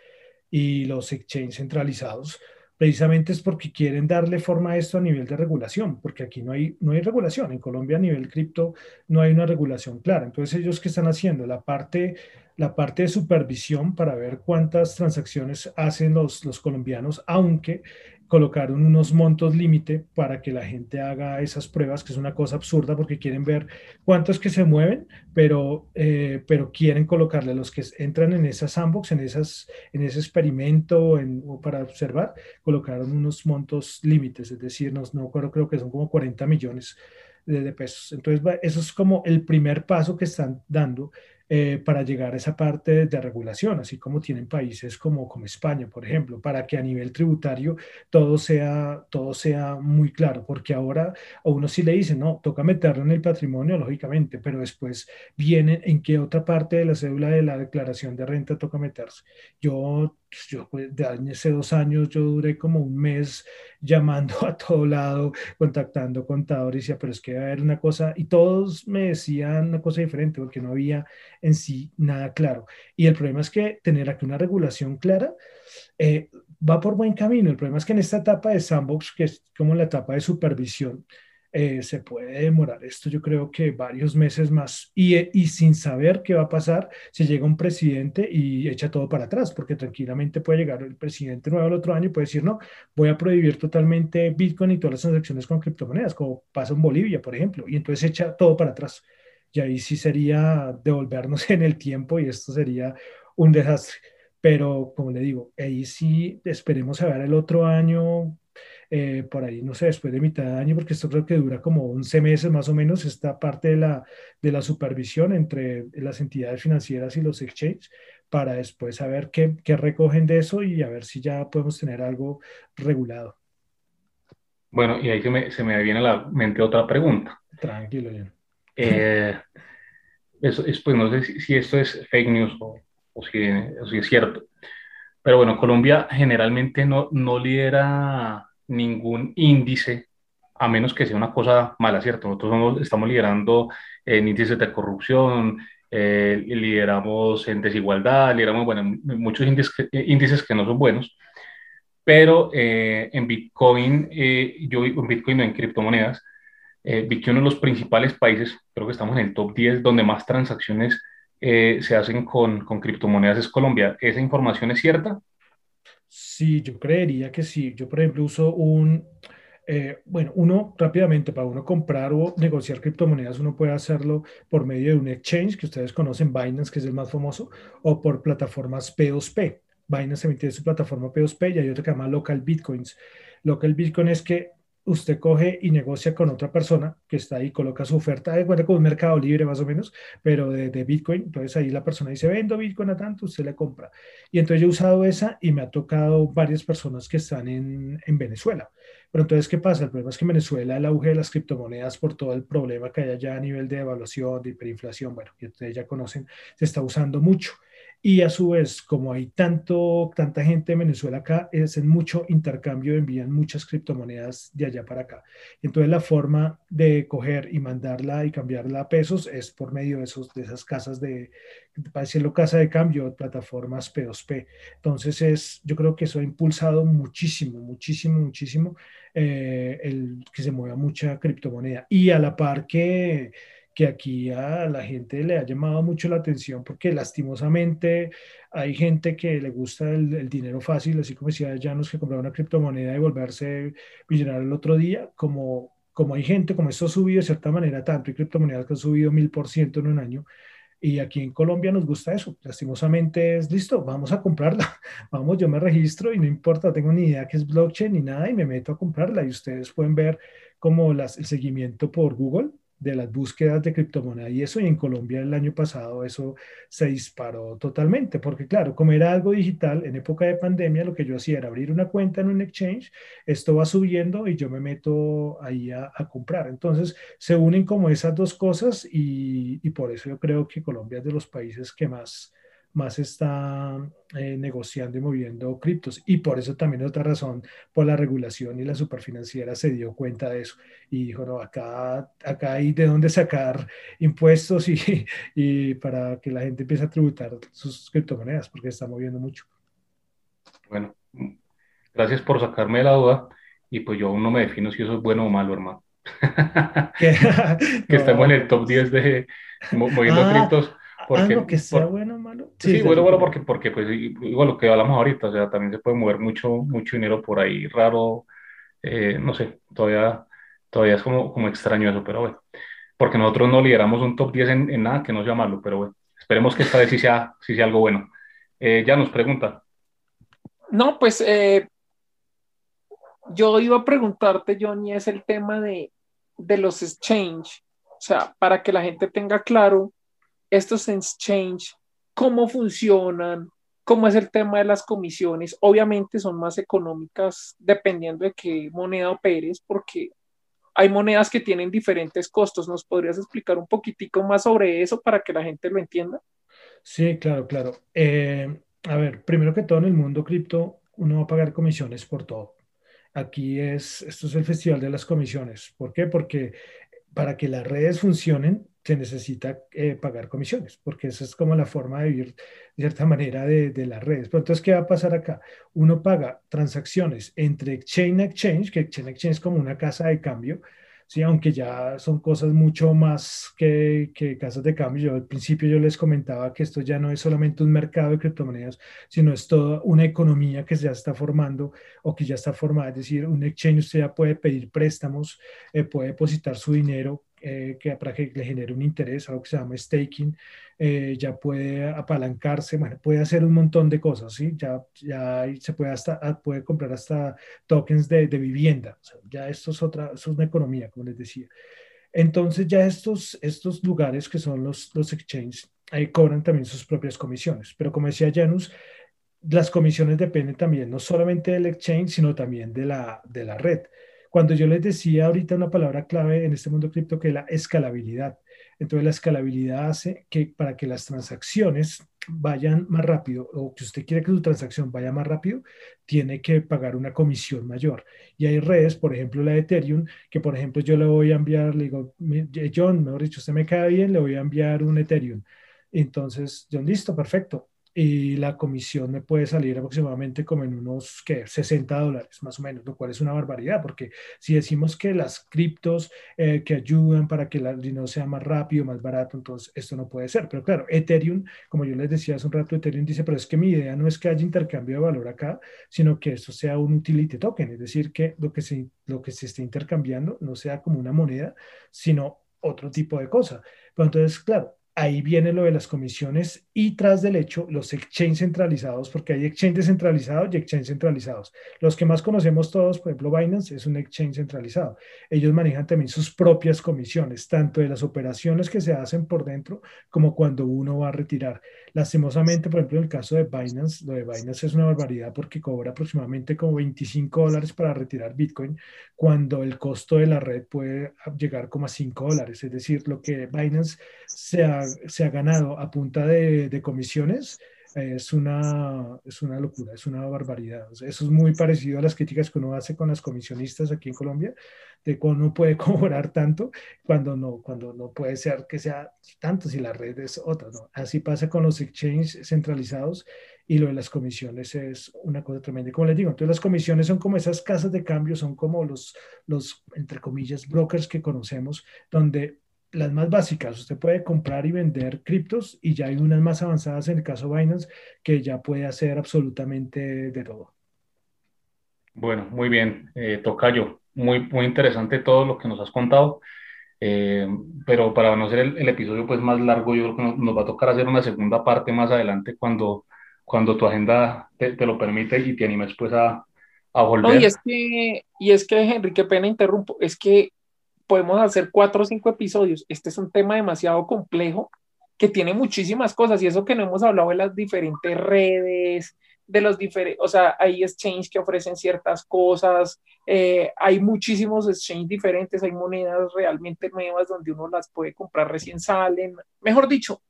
y los exchanges centralizados precisamente es porque quieren darle forma a esto a nivel de regulación, porque aquí no hay, no hay regulación. En Colombia a nivel cripto no hay una regulación clara. Entonces ellos qué están haciendo? La parte, la parte de supervisión para ver cuántas transacciones hacen los, los colombianos, aunque colocaron unos montos límite para que la gente haga esas pruebas, que es una cosa absurda porque quieren ver cuántos que se mueven, pero, eh, pero quieren colocarle a los que entran en esa sandbox, en, esas, en ese experimento en, o para observar, colocaron unos montos límites, es decir, no, no creo que son como 40 millones de pesos. Entonces, eso es como el primer paso que están dando eh, para llegar a esa parte de regulación, así como tienen países como, como España, por ejemplo, para que a nivel tributario todo sea, todo sea muy claro, porque ahora a uno sí le dicen, no, toca meterlo en el patrimonio, lógicamente, pero después viene en qué otra parte de la cédula de la declaración de renta toca meterse. Yo yo pues, hace dos años yo duré como un mes [laughs] llamando a todo lado, contactando contadores, decía, pero es que va a haber una cosa, y todos me decían una cosa diferente, porque no había en sí nada claro. Y el problema es que tener aquí una regulación clara eh, va por buen camino. El problema es que en esta etapa de sandbox, que es como la etapa de supervisión, eh, se puede demorar esto yo creo que varios meses más y, y, sin saber qué va a pasar si llega un presidente y echa todo para atrás, porque tranquilamente puede llegar el presidente nuevo el otro año y puede decir, no, voy a prohibir totalmente Bitcoin y todas las transacciones con criptomonedas, como pasa en Bolivia, por ejemplo, y entonces echa todo para atrás. Y ahí sí sería devolvernos [laughs] en el tiempo y esto sería un desastre. Pero como le digo, ahí sí esperemos a ver el otro año eh, por ahí, no sé, después de mitad de año, porque esto creo que dura como 11 meses más o menos, esta parte de la, de la supervisión entre las entidades financieras y los exchanges, para después saber qué, qué recogen de eso y a ver si ya podemos tener algo regulado. Bueno, y ahí se me, se me viene a la mente otra pregunta. Tranquilo, Jan. Eh, eso, es, pues no sé si, esto es fake news o, o, si, o, si, es cierto. Pero bueno, Colombia generalmente no, no lidera ningún índice, a menos que sea una cosa mala, ¿cierto? Nosotros estamos liderando en índices de corrupción, eh, lideramos en desigualdad, lideramos, bueno, muchos índices que, índices que no son buenos, pero eh, en Bitcoin, eh, yo en Bitcoin no en criptomonedas, vi que uno de los principales países, creo que estamos en el top 10, donde más transacciones se hacen con, con criptomonedas es Colombia. ¿Esa información es cierta? Sí, yo creería que sí. Yo, por ejemplo, uso un, eh, bueno, uno rápidamente, para uno comprar o negociar criptomonedas, uno puede hacerlo por medio de un exchange que ustedes conocen, Binance, que es el más famoso, o por plataformas P2P. Binance emite su plataforma P2P y hay otra que se llama Local Bitcoins. Local Bitcoin es que usted coge y negocia con otra persona que está ahí, coloca su oferta, de acuerdo con un mercado libre más o menos, pero de, Bitcoin. Entonces ahí la persona dice, vendo Bitcoin a tanto, usted le compra. Y entonces yo he usado esa y me ha tocado varias personas que están en, en Venezuela. Pero entonces, ¿qué pasa? El problema es que en Venezuela el auge de las criptomonedas por todo el problema que hay allá a nivel de devaluación, de hiperinflación, bueno, que ustedes ya conocen, se está usando mucho. Y a su vez, como hay tanto, tanta gente en Venezuela acá, hacen mucho intercambio, envían muchas criptomonedas de allá para acá. Entonces la forma de coger y mandarla y cambiarla a pesos es por medio de, esos, de esas casas de, para decirlo, casa de cambio, plataformas P2P. Entonces es, yo creo que eso ha impulsado muchísimo, muchísimo, muchísimo eh, el que se mueva mucha criptomoneda. Y a la par que que aquí a la gente le ha llamado mucho la atención porque lastimosamente hay gente que le gusta el, dinero fácil, así como decía Janos, que comprar una criptomoneda y volverse millonario el otro día, como, como hay gente, como esto ha subido de cierta manera tanto, y criptomonedas que han subido mil por ciento en un año, y aquí en Colombia nos gusta eso. Lastimosamente es listo, vamos a comprarla. [laughs] Vamos, yo me registro y no importa, tengo ni idea qué es blockchain ni nada y me meto a comprarla. Y ustedes pueden ver como las, el seguimiento por Google de las búsquedas de criptomoneda y eso, y en Colombia el año pasado eso se disparó totalmente, porque claro, como era algo digital, en época de pandemia lo que yo hacía era abrir una cuenta en un exchange, esto va subiendo y yo me meto ahí a, comprar. Entonces se unen como esas dos cosas y, y por eso yo creo que Colombia es de los países que más más está eh, negociando y moviendo criptos. Y por eso también otra razón, por la regulación y la superfinanciera se dio cuenta de eso y dijo, no, acá, acá hay de dónde sacar impuestos y, [laughs] y para que la gente empiece a tributar sus criptomonedas, porque está moviendo mucho. Bueno, gracias por sacarme la duda y pues yo aún no me defino si eso es bueno o malo, hermano. [laughs] [laughs] que estemos en el top 10 de moviendo ah, criptos porque, algo que sea bueno o malo. Sí, bueno, bueno, porque, porque pues, igual lo que hablamos ahorita, o sea, también se puede mover mucho, mucho dinero por ahí raro, eh, no sé, todavía, todavía es como, como extraño eso, pero bueno, porque nosotros no lideramos un top 10 en, en nada que no sea malo, pero bueno, esperemos que esta vez sí sea, sí sea algo bueno. Eh, ya nos pregunta. No, pues eh, yo iba a preguntarte, Johnny, es el tema de, de los exchange, o sea, para que la gente tenga claro estos exchange, cómo funcionan, cómo es el tema de las comisiones. Obviamente son más económicas dependiendo de qué moneda operes, porque hay monedas que tienen diferentes costos. ¿Nos podrías explicar un poquitico más sobre eso para que la gente lo entienda? Sí, claro, claro. Eh, a ver, primero que todo en el mundo cripto, uno va a pagar comisiones por todo. Aquí es, esto es el festival de las comisiones. ¿Por qué? Porque para que las redes funcionen, se necesita eh, pagar comisiones, porque esa es como la forma de vivir de cierta manera de, de, las redes. Pero entonces, ¿qué va a pasar acá? Uno paga transacciones entre exchange exchange, que exchange exchange es como una casa de cambio, ¿sí? aunque ya son cosas mucho más que, que casas de cambio. Yo al principio yo les comentaba que esto ya no es solamente un mercado de criptomonedas, sino es toda una economía que ya está formando o que ya está formada. Es decir, un exchange usted ya puede pedir préstamos, eh, puede depositar su dinero eh, que para que le genere un interés, algo que se llama staking, eh, ya puede apalancarse, bueno, puede hacer un montón de cosas, ¿sí? Ya, ya se puede, hasta, ah, puede comprar hasta tokens de, de vivienda, ya esto es otra, es una economía, como les decía. Entonces ya estos, estos lugares que son los, los exchanges, ahí cobran también sus propias comisiones, pero como decía Janus, las comisiones dependen también no solamente del exchange, sino también de la, de la red. Cuando yo les decía ahorita una palabra clave en este mundo cripto que es la escalabilidad. Entonces la escalabilidad hace que para que las transacciones vayan más rápido o que usted quiere que su transacción vaya más rápido, tiene que pagar una comisión mayor. Y hay redes, por ejemplo la de Ethereum, que por ejemplo yo le voy a enviar, le digo, John, mejor dicho, usted me cae bien, le voy a enviar un Ethereum. Entonces, John, listo, perfecto y la comisión me puede salir aproximadamente como en unos ¿qué? 60 dólares más o menos, lo cual es una barbaridad, porque si decimos que las criptos eh, que ayudan para que el dinero sea más rápido, más barato, entonces esto no puede ser. Pero claro, Ethereum, como yo les decía hace un rato, Ethereum dice, pero es que mi idea no es que haya intercambio de valor acá, sino que esto sea un utility token, es decir, que lo que se, lo que se esté intercambiando no sea como una moneda, sino otro tipo de cosa. Pero entonces, claro, ahí viene lo de las comisiones y tras del hecho los exchanges centralizados, porque hay exchanges centralizados y exchanges centralizados. Los que más conocemos todos, por ejemplo, Binance es un exchange centralizado. Ellos manejan también sus propias comisiones, tanto de las operaciones que se hacen por dentro como cuando uno va a retirar. Lastimosamente, por ejemplo, en el caso de Binance, lo de Binance es una barbaridad porque cobra aproximadamente como 25 dólares para retirar Bitcoin, cuando el costo de la red puede llegar como a 5 dólares. Es decir, lo que Binance se ha se ha ganado a punta de, comisiones es una, es una locura, es una barbaridad. eso es muy parecido a las críticas que uno hace con las comisionistas aquí en Colombia, de cómo uno puede [laughs] cobrar tanto cuando no, cuando no puede ser que sea tanto si la red es otra. Así pasa con los exchanges centralizados y lo de las comisiones es una cosa tremenda. Como les digo, entonces las comisiones son como esas casas de cambio, son como los, los entre comillas, brokers que conocemos, donde las más básicas, usted puede comprar y vender criptos y ya hay unas más avanzadas en el caso Binance que ya puede hacer absolutamente de todo. Bueno, muy bien, eh, Tocayo, muy, muy interesante todo lo que nos has contado, eh, pero para no ser el, episodio pues más largo, yo creo que nos, va a tocar hacer una segunda parte más adelante cuando, cuando tu agenda te, lo permite y te animes pues a, a volver. y es que, y es que, Henry, qué pena interrumpo, es que podemos hacer cuatro o cinco episodios. Este es un tema demasiado complejo que tiene muchísimas cosas y eso que no hemos hablado de las diferentes redes, de los diferentes, o sea, hay exchanges que ofrecen ciertas cosas, eh, hay muchísimos exchanges diferentes, hay monedas realmente nuevas donde uno las puede comprar recién salen, mejor dicho,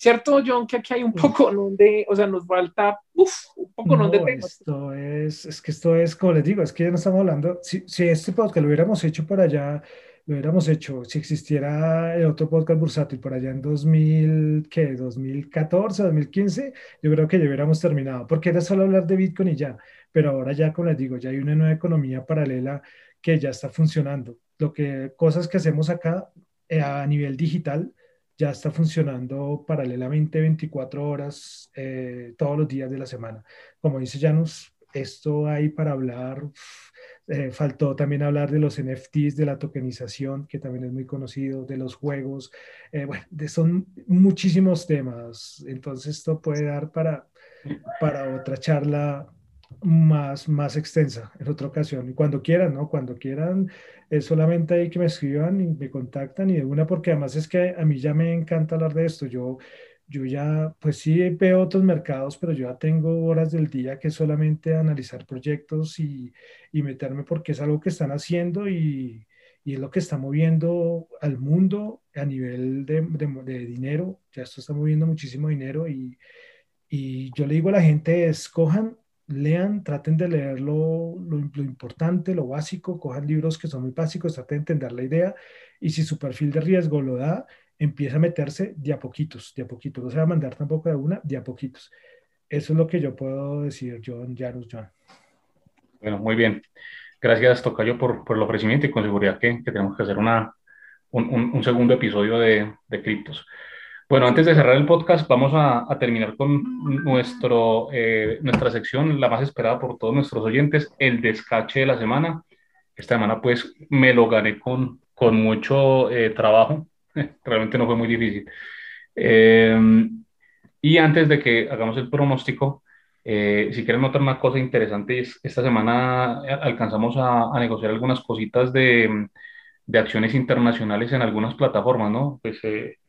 ¿cierto, John? Que aquí hay un poco de, o sea, nos falta, uf, un poco no, de temas. Esto es, es que esto es, como les digo, es que ya no estamos hablando, si, si este podcast lo hubiéramos hecho por allá, lo hubiéramos hecho, si existiera el otro podcast bursátil por allá en 2000, ¿qué? 2014, 2015, yo creo que ya hubiéramos terminado, porque era solo hablar de Bitcoin y ya, pero ahora ya, como les digo, ya hay una nueva economía paralela que ya está funcionando. Lo que, cosas que hacemos acá eh, a nivel digital, ya está funcionando paralelamente 24 horas eh, todos los días de la semana. Como dice Janus, esto hay para hablar. Eh, faltó también hablar de los NFTs, de la tokenización, que también es muy conocido, de los juegos. Eh, bueno, son muchísimos temas. Entonces, esto puede dar para, para otra charla más, más extensa en otra ocasión. Y cuando quieran, ¿no? Cuando quieran, es solamente ahí que me escriban y me contactan y de una, porque además es que a mí ya me encanta hablar de esto. Yo, yo ya, pues sí veo otros mercados, pero yo ya tengo horas del día que solamente analizar proyectos y, y meterme porque es algo que están haciendo y, y, es lo que está moviendo al mundo a nivel de, de, de dinero. Ya esto está moviendo muchísimo dinero y, y yo le digo a la gente, escojan lean, traten de leer lo, importante, lo básico, cojan libros que son muy básicos, traten de entender la idea y si su perfil de riesgo lo da, empieza a meterse de a poquitos, de a poquitos, no se va a mandar tampoco de una, de a poquitos. Eso es lo que yo puedo decir, John Janus John. Bueno, muy bien. Gracias, Tocayo, por, por el ofrecimiento y con seguridad que, tenemos que hacer una, un, segundo episodio de, de criptos. Bueno, antes de cerrar el podcast, vamos a, terminar con nuestro, eh, nuestra sección, la más esperada por todos nuestros oyentes, el descache de la semana. Esta semana, pues, me lo gané con, con mucho eh, trabajo. [laughs] Realmente no fue muy difícil. Em, y antes de que hagamos el pronóstico, eh, si quieren notar una cosa interesante, esta semana alcanzamos a, a negociar algunas cositas de, de, acciones internacionales en algunas plataformas, ¿no? Pues eh,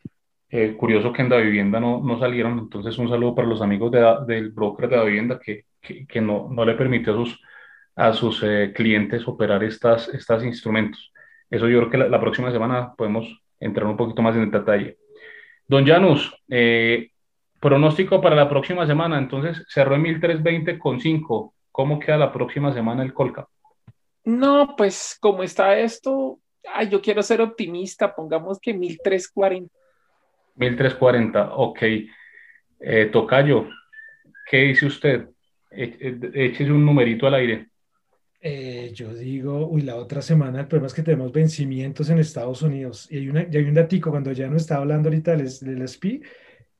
curioso que en la vivienda no, no, salieron, entonces un saludo para los amigos de, del broker de la vivienda que, que, no, no, le permitió a sus, a sus eh, clientes operar estas, estos instrumentos. Eso yo creo que la, próxima semana podemos entrar un poquito más en detalle. Don Janus, eh, pronóstico para la próxima semana, entonces cerró en 1320,5. ¿Cómo queda la próxima semana el Colca? No, pues como está esto, ay, yo quiero ser optimista, pongamos que 1340. 1340, ok. Eh, tocayo, ¿qué dice usted? Échese un numerito al aire. Eh, yo digo, uy, la otra semana el problema es que tenemos vencimientos en Estados Unidos y hay, una, hay un datico, cuando ya no está hablando ahorita del, del SPI,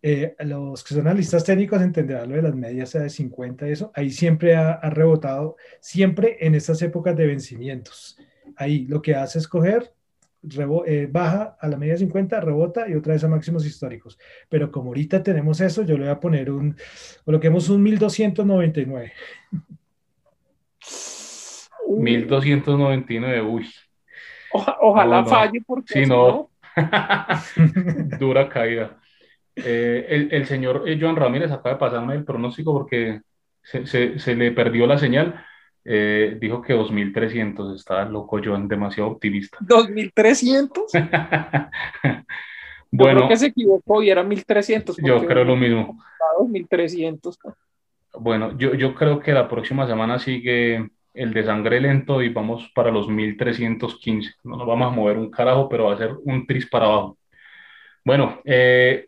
eh, los que son analistas técnicos entenderán lo de las medias de 50 y eso, ahí siempre ha, ha, rebotado, siempre en estas épocas de vencimientos. Ahí lo que hace es coger eh, baja a la media 50, rebota y otra vez a máximos históricos. Pero como ahorita tenemos eso, yo le voy a poner un, coloquemos un 1299. 1299, uy. ojalá falle porque si no, [laughs] dura caída. Eh, el, señor eh, Joan Ramírez acaba de pasarme el pronóstico porque se, le perdió la señal. Eh, dijo que 2300, está loco Joan, demasiado optimista. [laughs] ¿2300? [laughs] bueno, yo creo que se equivocó y era 1300. Yo creo lo mismo. 2300. Bueno, yo, yo creo que la próxima semana sigue el de sangre lento y vamos para los 1315. No nos vamos a mover un carajo, pero va a ser un tris para abajo. Bueno, eh,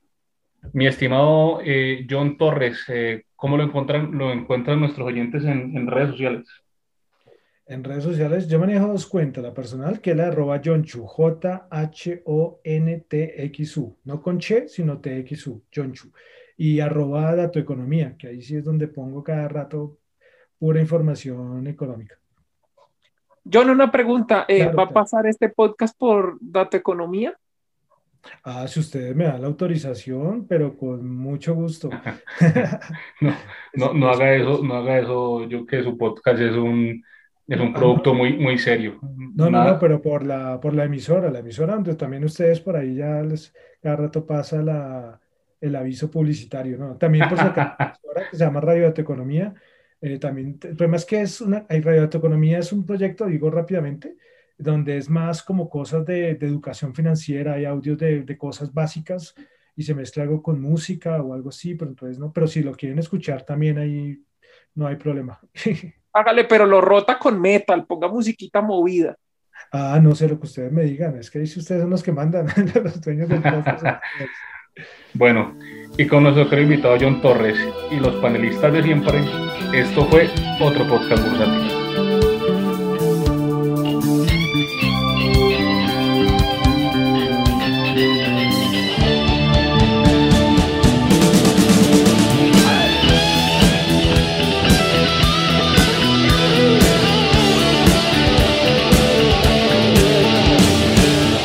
mi estimado eh, John Torres, eh, ¿cómo lo encuentran, lo encuentran nuestros oyentes en, redes sociales? En redes sociales yo manejo dos cuentas, la personal que es la arroba Jonchu, J-H-O-N-T-X-U, no con Che, sino T-X-U, Jonchu, y arroba Datoeconomía, que ahí sí es donde pongo cada rato pura información económica. John, una pregunta, eh, ¿va a pasar este podcast por Datoeconomía? Ah, si ustedes me dan la autorización, pero con mucho gusto. [laughs] no, no, haga eso, no haga eso. Yo que su podcast es un, es un ah, producto muy, muy serio. No, no, no, pero por la, por la emisora, la emisora donde también ustedes por ahí ya les, cada rato pasa la, el aviso publicitario, ¿no? También por su [laughs] emisora que se llama Radio Economía. Eh, también, el problema es que es una, Radio Economía es un proyecto, digo rápidamente, donde es más como cosas de, educación financiera, hay audios de, cosas básicas y se mezcla algo con música o algo así, pero entonces no, pero si lo quieren escuchar también ahí no hay problema. [laughs] Hágale, pero lo rota con metal, ponga musiquita movida. Ah, no sé lo que ustedes me digan, es que si ustedes son los que mandan, [laughs] los dueños del podcast. bueno, y con nuestro querido invitado John Torres y los panelistas de siempre, esto fue otro podcast bursátil.